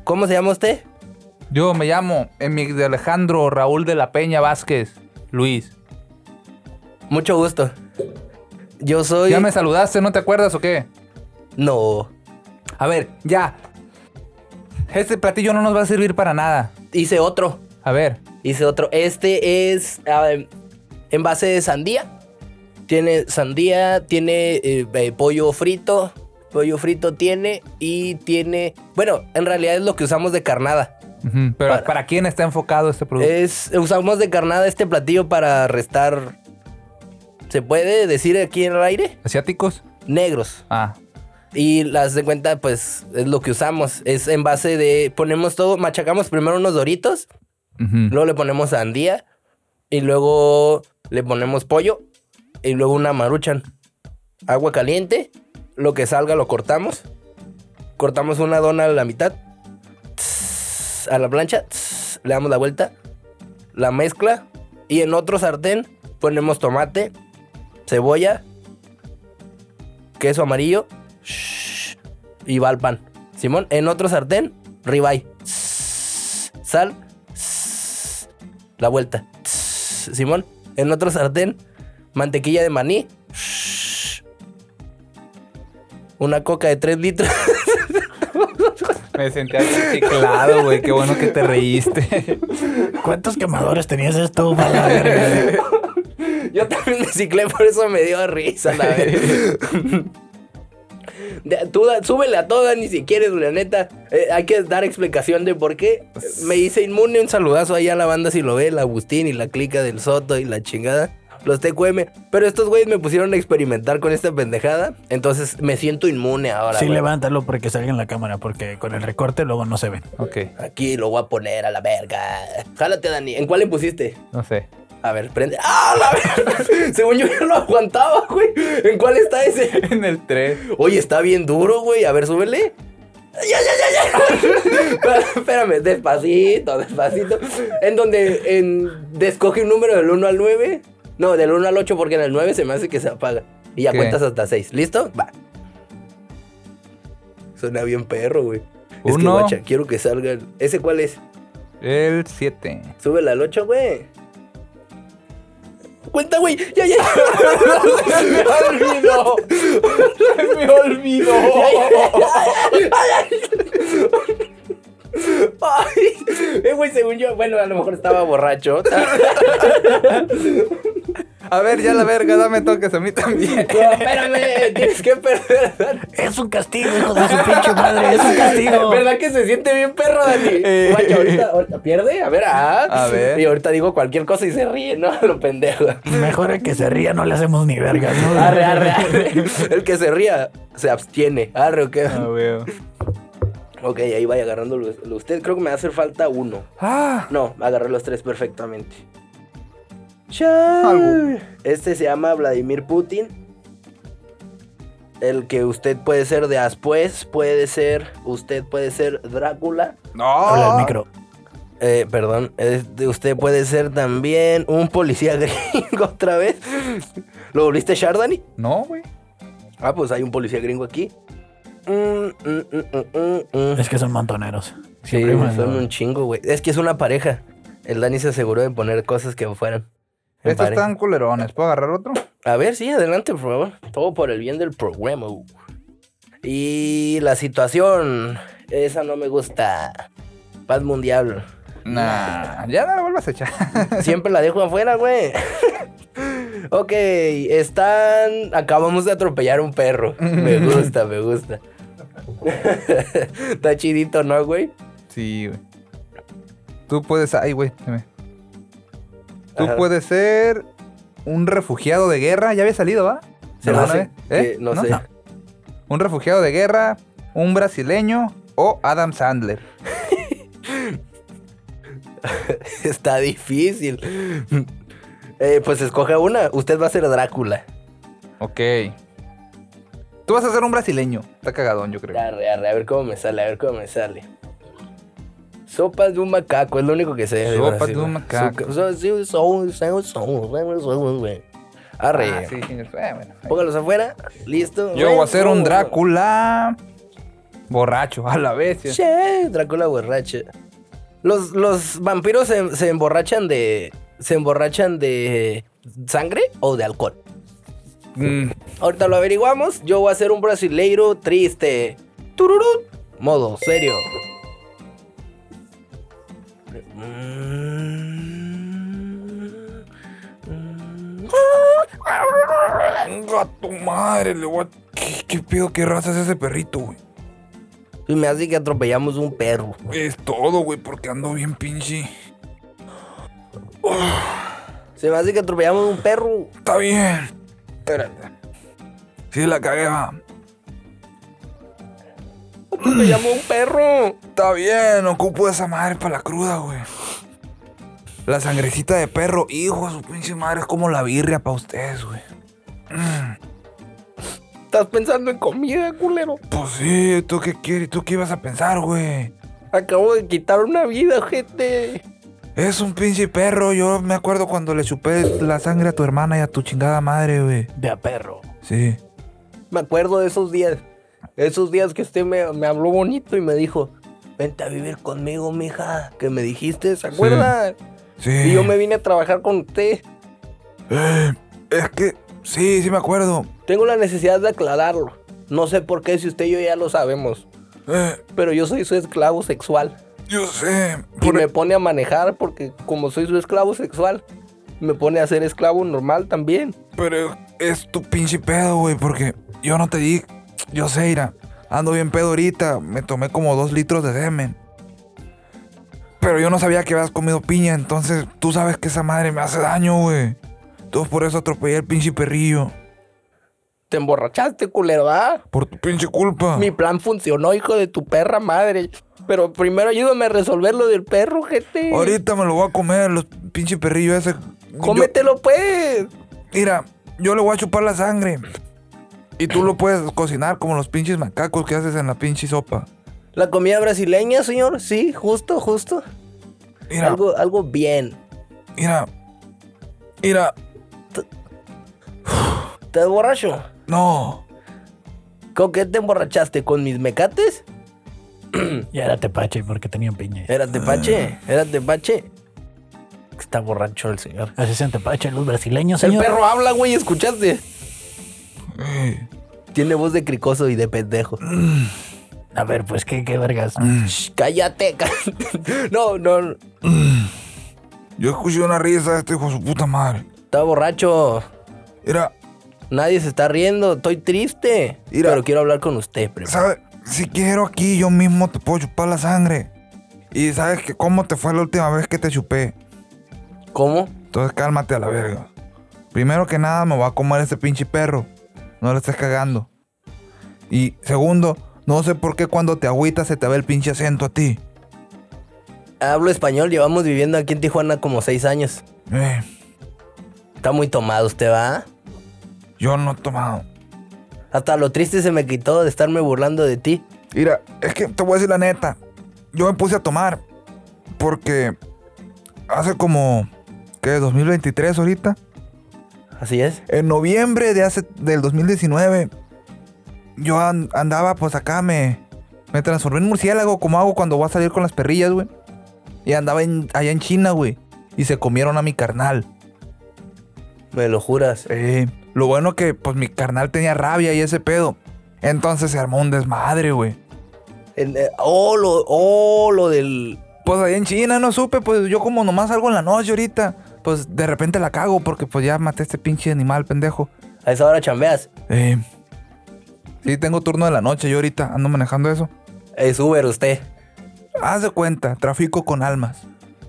¿Cómo se llama usted? Yo me llamo Emig de Alejandro Raúl de la Peña Vázquez. Luis. Mucho gusto. Yo soy. ¿Ya me saludaste? ¿No te acuerdas o qué? No. A ver, ya. Este platillo no nos va a servir para nada. Hice otro. A ver. Hice otro. Este es ah, en base de sandía. Tiene sandía, tiene eh, eh, pollo frito. Pollo frito tiene y tiene... Bueno, en realidad es lo que usamos de carnada. Pero Para- ¿para, quién está enfocado este producto? Es, usamos de carnada este platillo para restar... ¿Se puede decir aquí en el aire? ¿Asiáticos? Negros. Ah. Y las de cuenta, pues, es lo que usamos. Es en base de... Ponemos todo, machacamos primero unos doritos. Luego le ponemos sandía. Y luego le ponemos pollo. Y luego una maruchan. Agua caliente. Lo que salga lo cortamos. Cortamos una dona a la mitad. A la plancha. Le damos la vuelta. La mezcla. Y en otro sartén ponemos tomate. Cebolla. Queso amarillo. Y va al pan. Simón, en otro sartén ribeye. Sal. La vuelta. Simón. En otro sartén, mantequilla de maní. Una coca de 3 litros. Me sentí reciclado, güey. Qué bueno que te reíste. ¿Cuántos quemadores tenías esto? para la verga? Yo también me ciclé, por eso me dio risa, la verdad. De- Tú da- súbele a todas, ni si quieres, la neta. Eh, hay que dar explicación de por qué. Me hice inmune. Un saludazo ahí a la banda si lo ve, el Agustín y la clica del Soto y la chingada. Los TQM. Pero estos güeyes me pusieron a experimentar con esta pendejada. Entonces me siento inmune ahora. Sí, güey. levántalo porque salga en la cámara, porque con el recorte luego no se ven. Ok, Aquí lo voy a poner a la verga. Jálate, Dani. ¿En cuál le pusiste? no sé. A ver, prende. ¡Ah, la verga! Según yo ya lo aguantaba, güey. ¿En cuál está ese? En el 3. Oye, está bien duro, güey. A ver, súbele. Ya, ya, ya, ya. Espérame, despacito, despacito. En donde en, de- escoge un número del 1 al 9. No, del 1 al 8 porque en el 9 se me hace que se apaga. Y ya ¿Qué? cuentas hasta 6. ¿Listo? Va. Suena bien perro, güey. Es que, Uno. guacha, quiero que salga. el- ¿Ese cuál es? El 7. Súbela al 8, güey. Cuenta, güey. Ya, ya. Se me olvidó. Se me olvidó. Ay, eh, güey, según yo, bueno, a lo mejor estaba borracho. A ver, ya la verga, dame toques a mí también. No, espérame, tienes que perder. Es un castigo, hijo de su pinche madre, es un castigo. ¿Verdad que se siente bien perro, Dani? Eh. Guacho, ahorita, ahorita pierde, a ver, ah. A ver. Y ahorita digo cualquier cosa y se ríe, ¿no? Lo pendejo. Mejor el que se ría no le hacemos ni vergas, ¿no? Arre, arre, arre. El que se ría se abstiene. Arre, ok. Ah, güey. Ok, ahí vaya agarrándolo usted. Creo que me va a hacer falta uno. Ah, No, agarré los tres perfectamente. Chao. Algo. Este se llama Vladimir Putin. El que usted puede ser de Aspues, puede ser, usted puede ser Drácula. no. Habla el micro. Eh, perdón, este, usted puede ser también un policía gringo otra vez. ¿Lo volviste Shardani? No, güey. Ah, pues hay un policía gringo aquí. Es que son montoneros. Sí, son un chingo, güey. Es que es una pareja. El Dani se aseguró de poner cosas que fueran. Estos pareja. están culerones. ¿Puedo agarrar otro? A ver, sí, adelante, por favor. Todo por el bien del programa. Y la situación. Esa no me gusta. Paz mundial. Nah, ya no la vuelvas a echar. Siempre la dejo afuera, güey. ok, están. Acabamos de atropellar un perro. Me gusta, me gusta. Está chidito, ¿no, güey? Sí, güey. Tú puedes. Ay, güey. Tú Ajá. puedes ser un refugiado de guerra. Ya había salido, ¿va? Se ¿No, me no, hace eh? ¿Eh? no, ¿No? sé. No. Un refugiado de guerra, un brasileño o Adam Sandler. Está difícil. Eh, pues escoge una. Usted va a ser Drácula. Ok. Tú vas a ser un brasileño. Está cagadón, yo creo. Arre, arre, a ver cómo me sale, a ver cómo me sale. Sopas de un macaco, es lo único que sé. Sopas de un macaco. So- sí, son- son- son- son- güey. Arre. Ah, sí, eh, bueno. Póngalos afuera. Listo. Yo voy a ser un. Drácula borracho, a la vez. Sí, Drácula borracha. Los, los vampiros se, se emborrachan de. ¿Se emborrachan de sangre o de alcohol? Mm, Ahorita lo averiguamos. Yo voy a ser un brasileiro triste. Tururú. Modo serio. tu madre, le voy a... ¿Qué, qué pedo, qué raza es ese perrito, güey? Y me hace que atropellamos un perro. Es todo, güey, porque ando bien pinche. Se me hace que atropellamos un perro. Está bien. Espérate. Sí, la cagué, va. Atropellamos un perro. Está bien, ocupo esa madre para la cruda, güey. La sangrecita de perro, hijo de su pinche madre, es como la birria para ustedes, güey. Estás pensando en comida, culero. Pues sí, ¿tú qué quieres? ¿Tú qué ibas a pensar, güey? Acabo de quitar una vida, gente. Es un pinche perro, yo me acuerdo cuando le chupé la sangre a tu hermana y a tu chingada madre, güey. De a perro. Sí. Me acuerdo de esos días. Esos días que usted me, me habló bonito y me dijo, vente a vivir conmigo, mija, que me dijiste, ¿se acuerdan? Sí. Y yo me vine a trabajar con usted. Eh, es que, sí, sí me acuerdo. Tengo la necesidad de aclararlo. No sé por qué, si usted y yo ya lo sabemos. Eh, Pero yo soy su esclavo sexual. Yo sé. Y por- me pone a manejar porque como soy su esclavo sexual, me pone a ser esclavo normal también. Pero es tu pinche pedo, güey, porque yo no te di. Yo sé, Ira. Ando bien pedo ahorita. Me tomé como dos litros de semen. Pero yo no sabía que habías comido piña, entonces tú sabes que esa madre me hace daño, güey. Entonces por eso atropellé al pinche perrillo. Te emborrachaste, culero, ¿ah? Por tu pinche culpa. Mi plan funcionó, hijo de tu perra madre. Pero primero ayúdame a resolver lo del perro, gente. Ahorita me lo voy a comer, los pinche perrillo ese. Cómetelo, pues. Mira, yo le voy a chupar la sangre. Y tú lo puedes cocinar como los pinches macacos que haces en la pinche sopa. La comida brasileña, señor. Sí, justo, justo. Mira, Algo, algo bien. mira. Mira, ¿Estás borracho? no. ¿Con qué te emborrachaste? ¿Con mis mecates? Ya era tepache porque tenían piña. ¿Era tepache? ¿Era tepache? Está borracho el señor. Así se tepache los brasileños, El perro habla, güey, ¿escuchaste? Tiene voz de cricoso y de pendejo. A ver, pues, ¿qué, qué vergas? Shh, cállate. cá- no, no. yo escuché una risa de este hijo de su puta madre. Está borracho. Mira, Nadie se está riendo. Estoy triste. Mira. Pero quiero hablar con usted primero. ¿sabes? Si quiero aquí, yo mismo te puedo chupar la sangre. Y sabes que cómo te fue la última vez que te chupé. ¿Cómo? Entonces cálmate a la verga. Primero que nada, me voy a comer ese pinche perro. No le estés cagando. Y segundo, no sé por qué cuando te agüitas se te ve el pinche acento a ti. Hablo español. Llevamos viviendo aquí en Tijuana como seis años. Eh, Está muy tomado usted, ¿va? yo no he tomado. Hasta lo triste se me quitó de estarme burlando de ti. Mira, es que te voy a decir la neta. Yo me puse a tomar porque hace como, ¿qué? 2023 ahorita. Así es. En noviembre de hace, del 2019, yo an- andaba pues acá, me, me transformé en murciélago como hago cuando voy a salir con las perrillas, güey. Y andaba en- allá en China, güey. Y se comieron a mi carnal. Me lo juras. Eh, lo bueno que pues mi carnal tenía rabia y ese pedo. Entonces se armó un desmadre, güey. Eh, oh, lo, oh, lo del... Pues allá en China no supe, pues yo como nomás salgo en la noche ahorita. Pues de repente la cago porque pues ya maté a este pinche animal, pendejo. A esa hora chambeas. Eh, sí, tengo turno de la noche, yo ahorita ando manejando eso. Es Uber usted. Haz de cuenta, trafico con almas.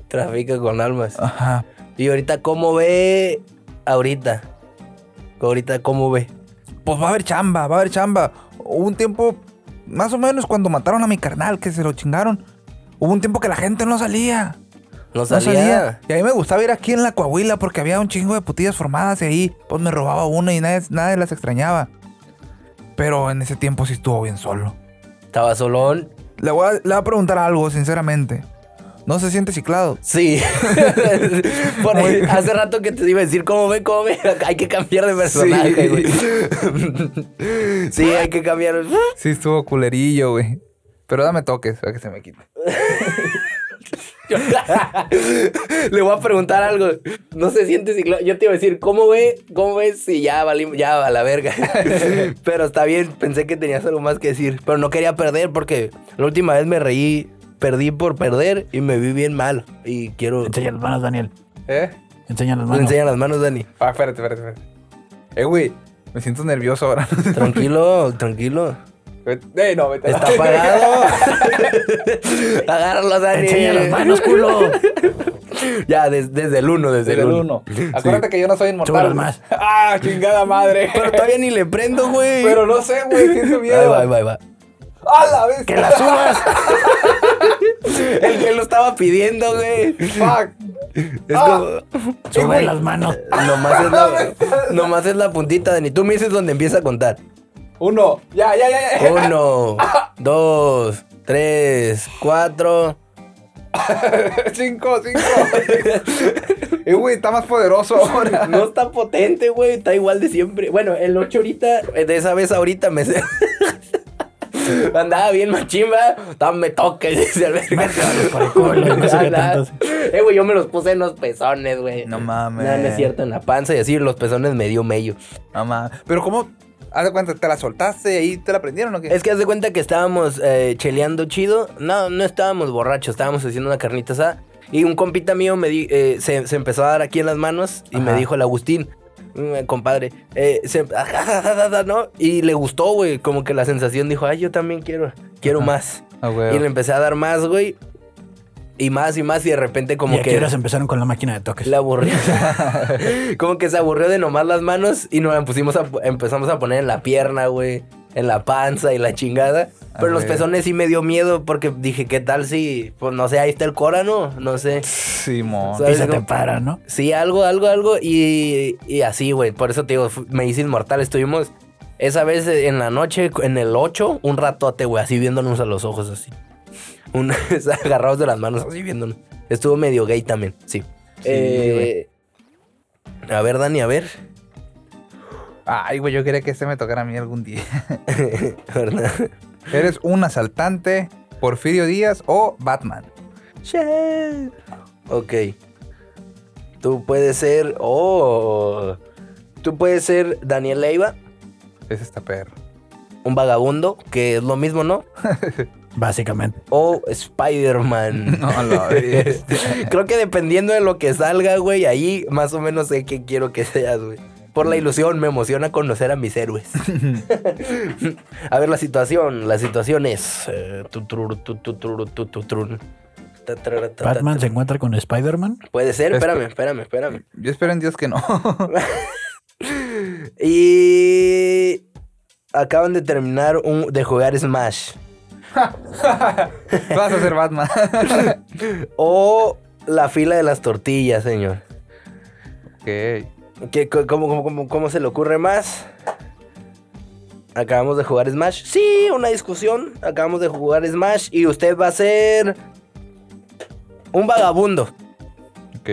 Trafica con almas. Ajá. Y ahorita, ¿cómo ve? Ahorita. Ahorita, ¿cómo ve? Pues va a haber chamba, va a haber chamba. Hubo un tiempo, más o menos cuando mataron a mi carnal, que se lo chingaron. Hubo un tiempo que la gente no salía. No No salía. salía. Y a mí me gustaba ir aquí en la Coahuila porque había un chingo de putillas formadas y ahí pues me robaba una y nadie, nadie las extrañaba. Pero en ese tiempo sí estuvo bien solo. Estaba solón. Le voy a, le voy a preguntar algo, sinceramente. ¿No se siente ciclado? Sí. Por ahí, hace rato que te iba a decir cómo ve, cómo ve. Hay que cambiar de personaje, Sí. güey. Sí, hay que cambiar. Sí, estuvo culerillo, güey. Pero dame toques para que se me quite. Le voy a preguntar algo. No se siente ciclo. Yo te iba a decir, ¿cómo ve? ¿Cómo ves? Sí, ya valimos, ya a la verga. Pero está bien, pensé que tenías algo más que decir. Pero no quería perder porque la última vez me reí, perdí por perder y me vi bien mal. Y quiero. Enseña las manos, Daniel. ¿Eh? Enseña las manos. enseñan las manos, Dani. Ah, espérate, espérate, espérate. Eh, güey, me siento nervioso ahora. Tranquilo, tranquilo. Eh, no, vete. Está apagado. Agárralo, Dani. Enseña las manos, culo. Ya, des- desde el uno, desde, Desde el el uno. uno. Acuérdate que yo no soy inmortal. Más. Ah, chingada madre. Pero todavía ni le prendo, güey. Pero no sé, güey, siento Ahí miedo. va, ahí va, ahí va. ¡A la vez! ¡Que la subas! El que lo estaba pidiendo, güey. ¡Fuck! Es Ah. como. Sube las manos. Nomás es, la, nomás es la puntita, Dani. Tú me dices donde empieza a contar. Uno. Ya, ya, ya, ya. Uno, dos, tres, cuatro. cinco, cinco. eh, güey, está más poderoso ahora. No está potente, güey. Está igual de siempre. Bueno, el 8 ahorita, de esa vez ahorita me... Andaba bien machimba. Dame toque, dice el verga. no. Eh, güey, yo me los puse en los pezones, güey. No mames. No, no es cierto, en la panza y así los pezones me dio mello. No mames. Pero ¿cómo? Haz de cuenta, ¿te la soltaste y ahí te la prendieron o qué? Es que haz de cuenta que estábamos eh, cheleando chido. No, no estábamos borrachos, estábamos haciendo una carnita asada. Y un compita mío me di- eh, se, se empezó a dar aquí en las manos y me dijo el Agustín, "Mm, compadre, eh, se- ¿no? Y le gustó, güey. Como que la sensación dijo, ay, yo también quiero, quiero Ajá. más. Ah, güey. Y le empecé a dar más, güey. Y más y más y de repente como ¿Y a qué que... horas empezaron con la máquina de toques? Le aburrió. como que se aburrió de nomás las manos y nos pusimos a, empezamos a poner en la pierna, güey. En la panza y la chingada. Pero A los ver. pezones sí me dio miedo porque dije, ¿qué tal si, pues no sé, ahí está el córano? No sé. Simón. ¿Sabes Y se te para, ¿no? Sí, algo, algo, algo. Y, y así, güey. Por eso te digo, me hice inmortal. Estuvimos esa vez en la noche, en el 8, un ratote, güey, así viéndonos a los ojos, así. Un, agarrados de las manos, así viéndonos. Estuvo medio gay también, sí. Eh, a ver, Dani, a ver. Ay, güey, yo quería que este me tocara a mí algún día. ¿Verdad? ¿Eres un asaltante, Porfirio Díaz o Batman? Ok. Tú puedes ser. Oh. Tú puedes ser Daniel Leiva, Es esta perro. un vagabundo, que es lo mismo, ¿no? Básicamente. O Spider-Man. No, bestia. Creo que dependiendo de lo que salga, güey, ahí más o menos sé qué quiero que seas, güey. Por la ilusión, me emociona conocer a mis héroes. a ver, la situación. La situación es. eh, Batman se encuentra con Spider-Man. Puede ser, espérame, espérame, espérame. Yo espero en Dios que no. Y acaban de terminar un- de jugar Smash. Vas a ser Batman. O la fila de las tortillas, señor. ok. ¿Qué, cómo, cómo- cómo- cómo se le ocurre más? Acabamos de jugar Smash. Sí, una discusión. Acabamos de jugar Smash y usted va a ser un vagabundo. Ok.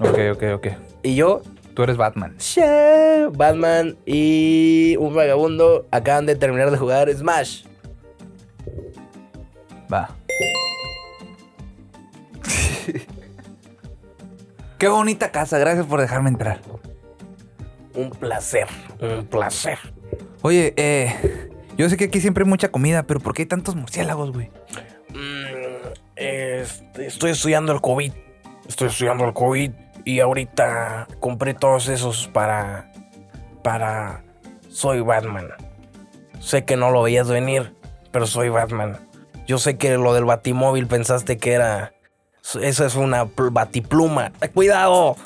Ok, ok, ok. Y yo, Tú eres Batman. Shea, Batman y un vagabundo acaban de terminar de jugar Smash. Va. Qué bonita casa, gracias por dejarme entrar. Un placer, un placer. Oye, eh, yo sé que aquí siempre hay mucha comida, pero ¿por qué hay tantos murciélagos, güey? Mm, este, estoy estudiando el COVID. Estoy estudiando el COVID y ahorita compré todos esos para. para. Soy Batman. Sé que no lo veías venir, pero soy Batman. Yo sé que lo del batimóvil pensaste que era. Eso es una pl- batipluma. ¡Eh, ¡Cuidado!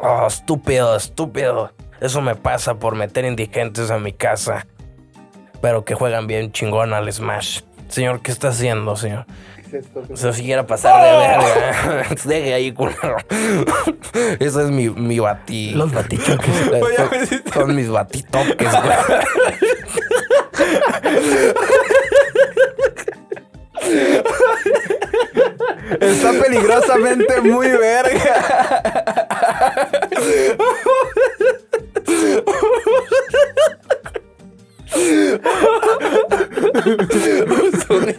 Oh, estúpido, estúpido. Eso me pasa por meter indigentes a mi casa. Pero que juegan bien chingón al Smash. Señor, ¿qué está haciendo, señor? Se siguiera pasar de verga. Deje ahí, culero. Eso es mi, mi bati. Los batichoques. Son- Son mis batitoques, güey. Está peligrosamente muy verga.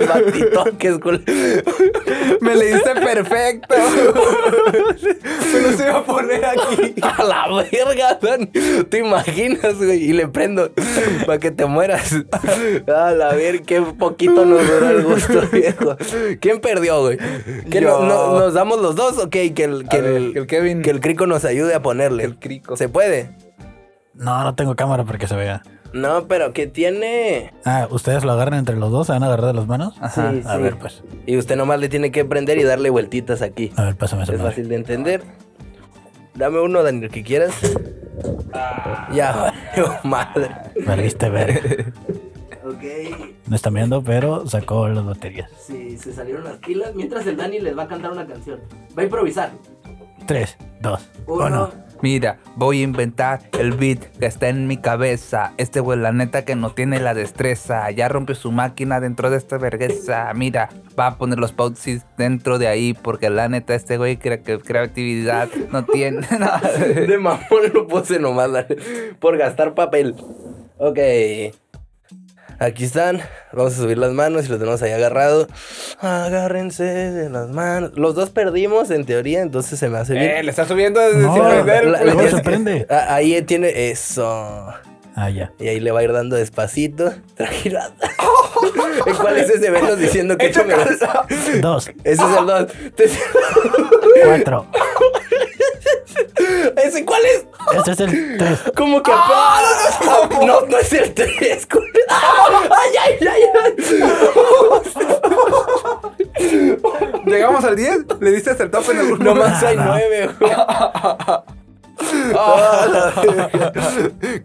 Batitoques. Me leíste perfecto. Me los iba a poner aquí. A la verga, Dan. ¿Te imaginas, güey? Y le prendo para que te mueras. A la ver, qué poquito nos duró el gusto, viejo. ¿Quién perdió, güey? ¿Que Yo. no- no- ¿Nos damos los dos? Ok, que el, que ver, el, que el Kevin- que el crico nos ayude a ponerle. El crico. ¿Se puede? No, no tengo cámara para que se vea. No, pero que tiene. Ah, ¿ustedes lo agarran entre los dos? ¿Se van a agarrar de las manos? Ajá. Sí, A sí. ver, pues. Y usted nomás le tiene que prender y darle vueltitas aquí. A ver, pásame esa Es madre. fácil de entender. Dame uno, Daniel, que quieras. Ya, valió madre. Valiste ver. Ok. No están viendo, pero sacó las baterías. Sí, se salieron las pilas. Mientras el Dani les va a cantar una canción. Va a improvisar. Tres, dos, Uno. uno. Mira, voy a inventar el beat que está en mi cabeza. Este güey, la neta que no tiene la destreza. Ya rompió su máquina dentro de esta vergüenza. Mira, va a poner los pausis dentro de ahí. Porque la neta, este güey crea que creatividad no tiene. No. De mamón lo puse nomás por gastar papel. Ok. Aquí están. Vamos a subir las manos y los tenemos ahí agarrado. Agárrense de las manos. Los dos perdimos en teoría, entonces se me hace bien. Eh, le está subiendo desde No, sin la- perder, La- se que- prende. Ah, Ahí tiene eso. Ah, ya. Y ahí le va a ir dando despacito. Tranquilo. ¿En cuál es ese Velos diciendo que échame? Dos, Ese es el dos. cuatro. ¿Ese cuál es? Ese es el tres. ¿Cómo que? Ah, no, no es el tres. ¡Ay, ay, ay! ay. Llegamos al 10, le diste hasta el tope en el uno. Nomás hay nueve, güey. Ah, la verga.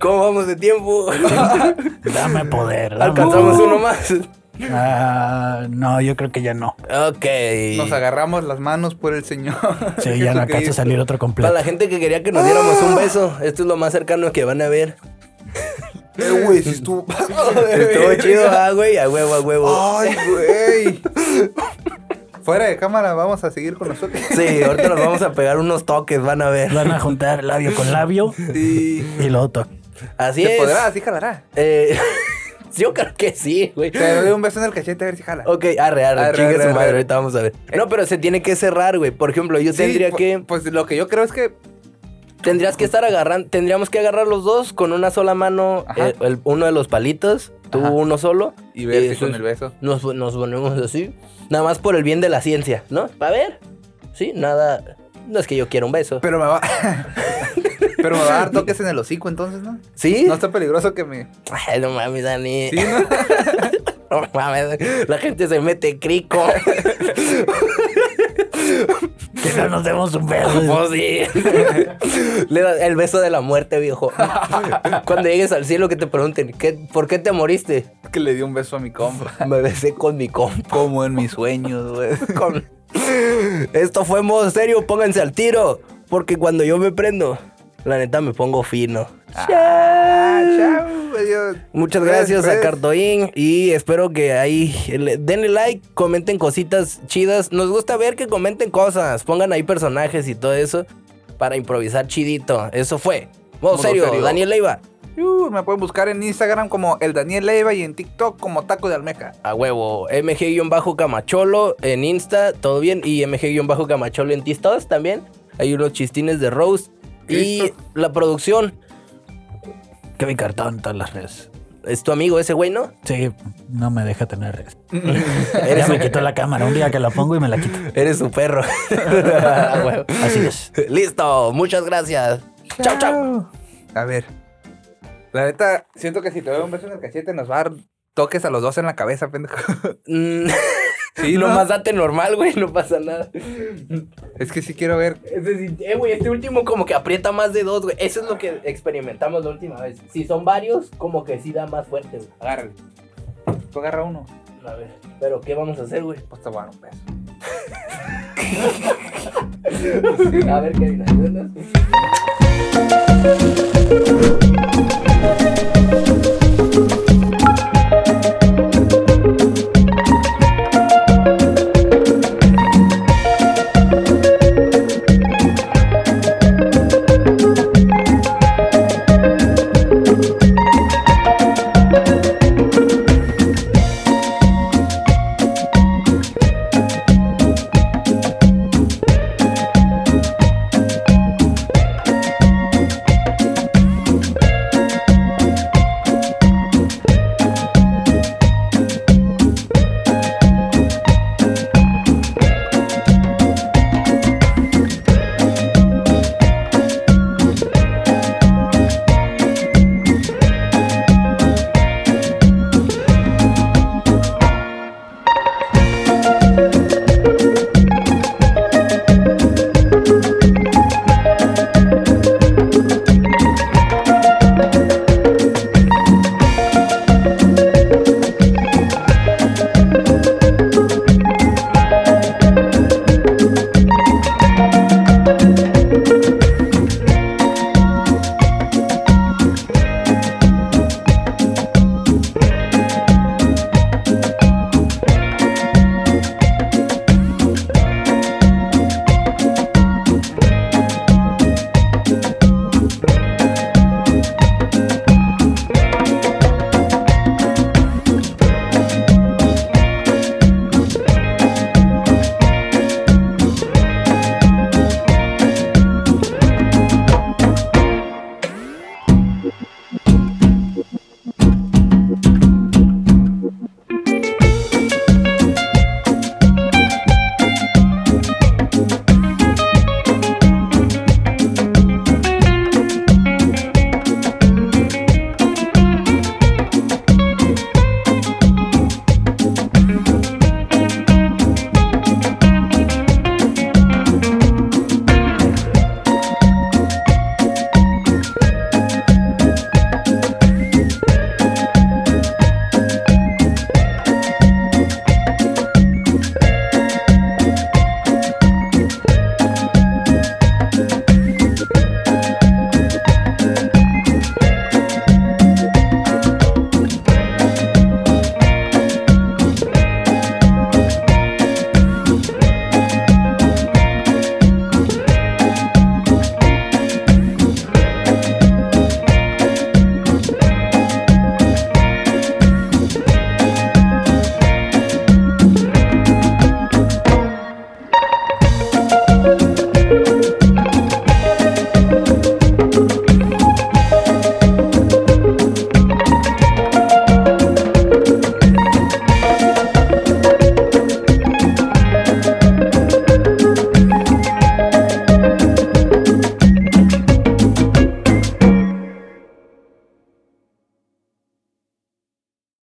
¿Cómo vamos de tiempo? Dame poder. dame Alcanzamos poder. uno más. Ah, no, yo creo que ya no. Ok. Nos agarramos las manos por el Señor. Sí, ya no alcanza a salir otro Para completo. la gente que quería que nos diéramos un beso, esto es lo más cercano que van a ver. Eh, güey, si estuvo. Estuvo chido, ah, güey, a huevo, a huevo. Ay, güey. Fuera de cámara, vamos a seguir con nosotros. Sí, ahorita nos vamos a pegar unos toques, van a ver. Van a juntar labio con labio Sí. y lo otro. Así ¿Se es. podrá? ¿Sí jalará? Eh, yo creo que sí, güey. Te doy un beso en el cachete a ver si jala. Ok, arre, arre, Arre, chingue arre, su madre, ahorita vamos a ver. No, pero se tiene que cerrar, güey. Por ejemplo, yo Sí, tendría que... Pues lo que yo creo es que. Tendrías que estar agarrando... Tendríamos que agarrar los dos con una sola mano, eh, el- uno de los palitos, tú Ajá. uno solo. Y ver si eso con el beso. Nos, nos ponemos así. Nada más por el bien de la ciencia, ¿no? Para ver. Sí, nada... No es que yo quiera un beso. Pero me va. Pero me va a dar toques en el hocico entonces, ¿no? ¿Sí? No está peligroso que me. Ay, no mames, Dani. Sí, ¿no? No mames, la gente se mete crico. Que no nos demos un beso. Pues sí. Le el beso de la muerte, viejo. Cuando llegues al cielo que te pregunten, ¿qué, ¿por qué te moriste? que le dio un beso a mi compa. Me besé con mi compa. Como en mis sueños, güey. Con- Esto fue modo serio, pónganse al tiro. Porque cuando yo me prendo, la neta me pongo fino. Ah, chao. Muchas Pues, gracias a pues. Cartoín y espero que ahí le- denle like, comenten cositas chidas. Nos gusta ver que comenten cosas, pongan ahí personajes y todo eso para improvisar chidito. Eso fue. Modo serio, serio. Daniel Leiva. Uh, me pueden buscar en Instagram como el Daniel Leiva y en TikTok como Taco de Almeja. A huevo. MG-Camacholo en Insta, todo bien. Y MG-Camacholo en Tistos también. Hay unos chistines de Rose. Y la producción. Kevin Cartón todas las redes. Es tu amigo ese güey, ¿no? Sí, no me deja tener redes. Eres me quitó la cámara. Un día que la pongo y me la quito. eres su perro. A huevo. Así es. Listo. Muchas gracias. Chao, chao. A ver. La neta, siento que si te doy un beso en el cachete nos va a dar toques a los dos en la cabeza, pendejo. Sí, no ¿no? más date normal, güey. No pasa nada. Es que sí quiero ver. Es decir, eh, güey, este último como que aprieta más de dos, güey. Eso es lo que experimentamos la última vez. Si son varios, como que sí da más fuerte, güey. Agárrale. Tú agarra uno. A ver. Pero, ¿qué vamos a hacer, güey? Pues te voy a dar un beso. A ver qué dices.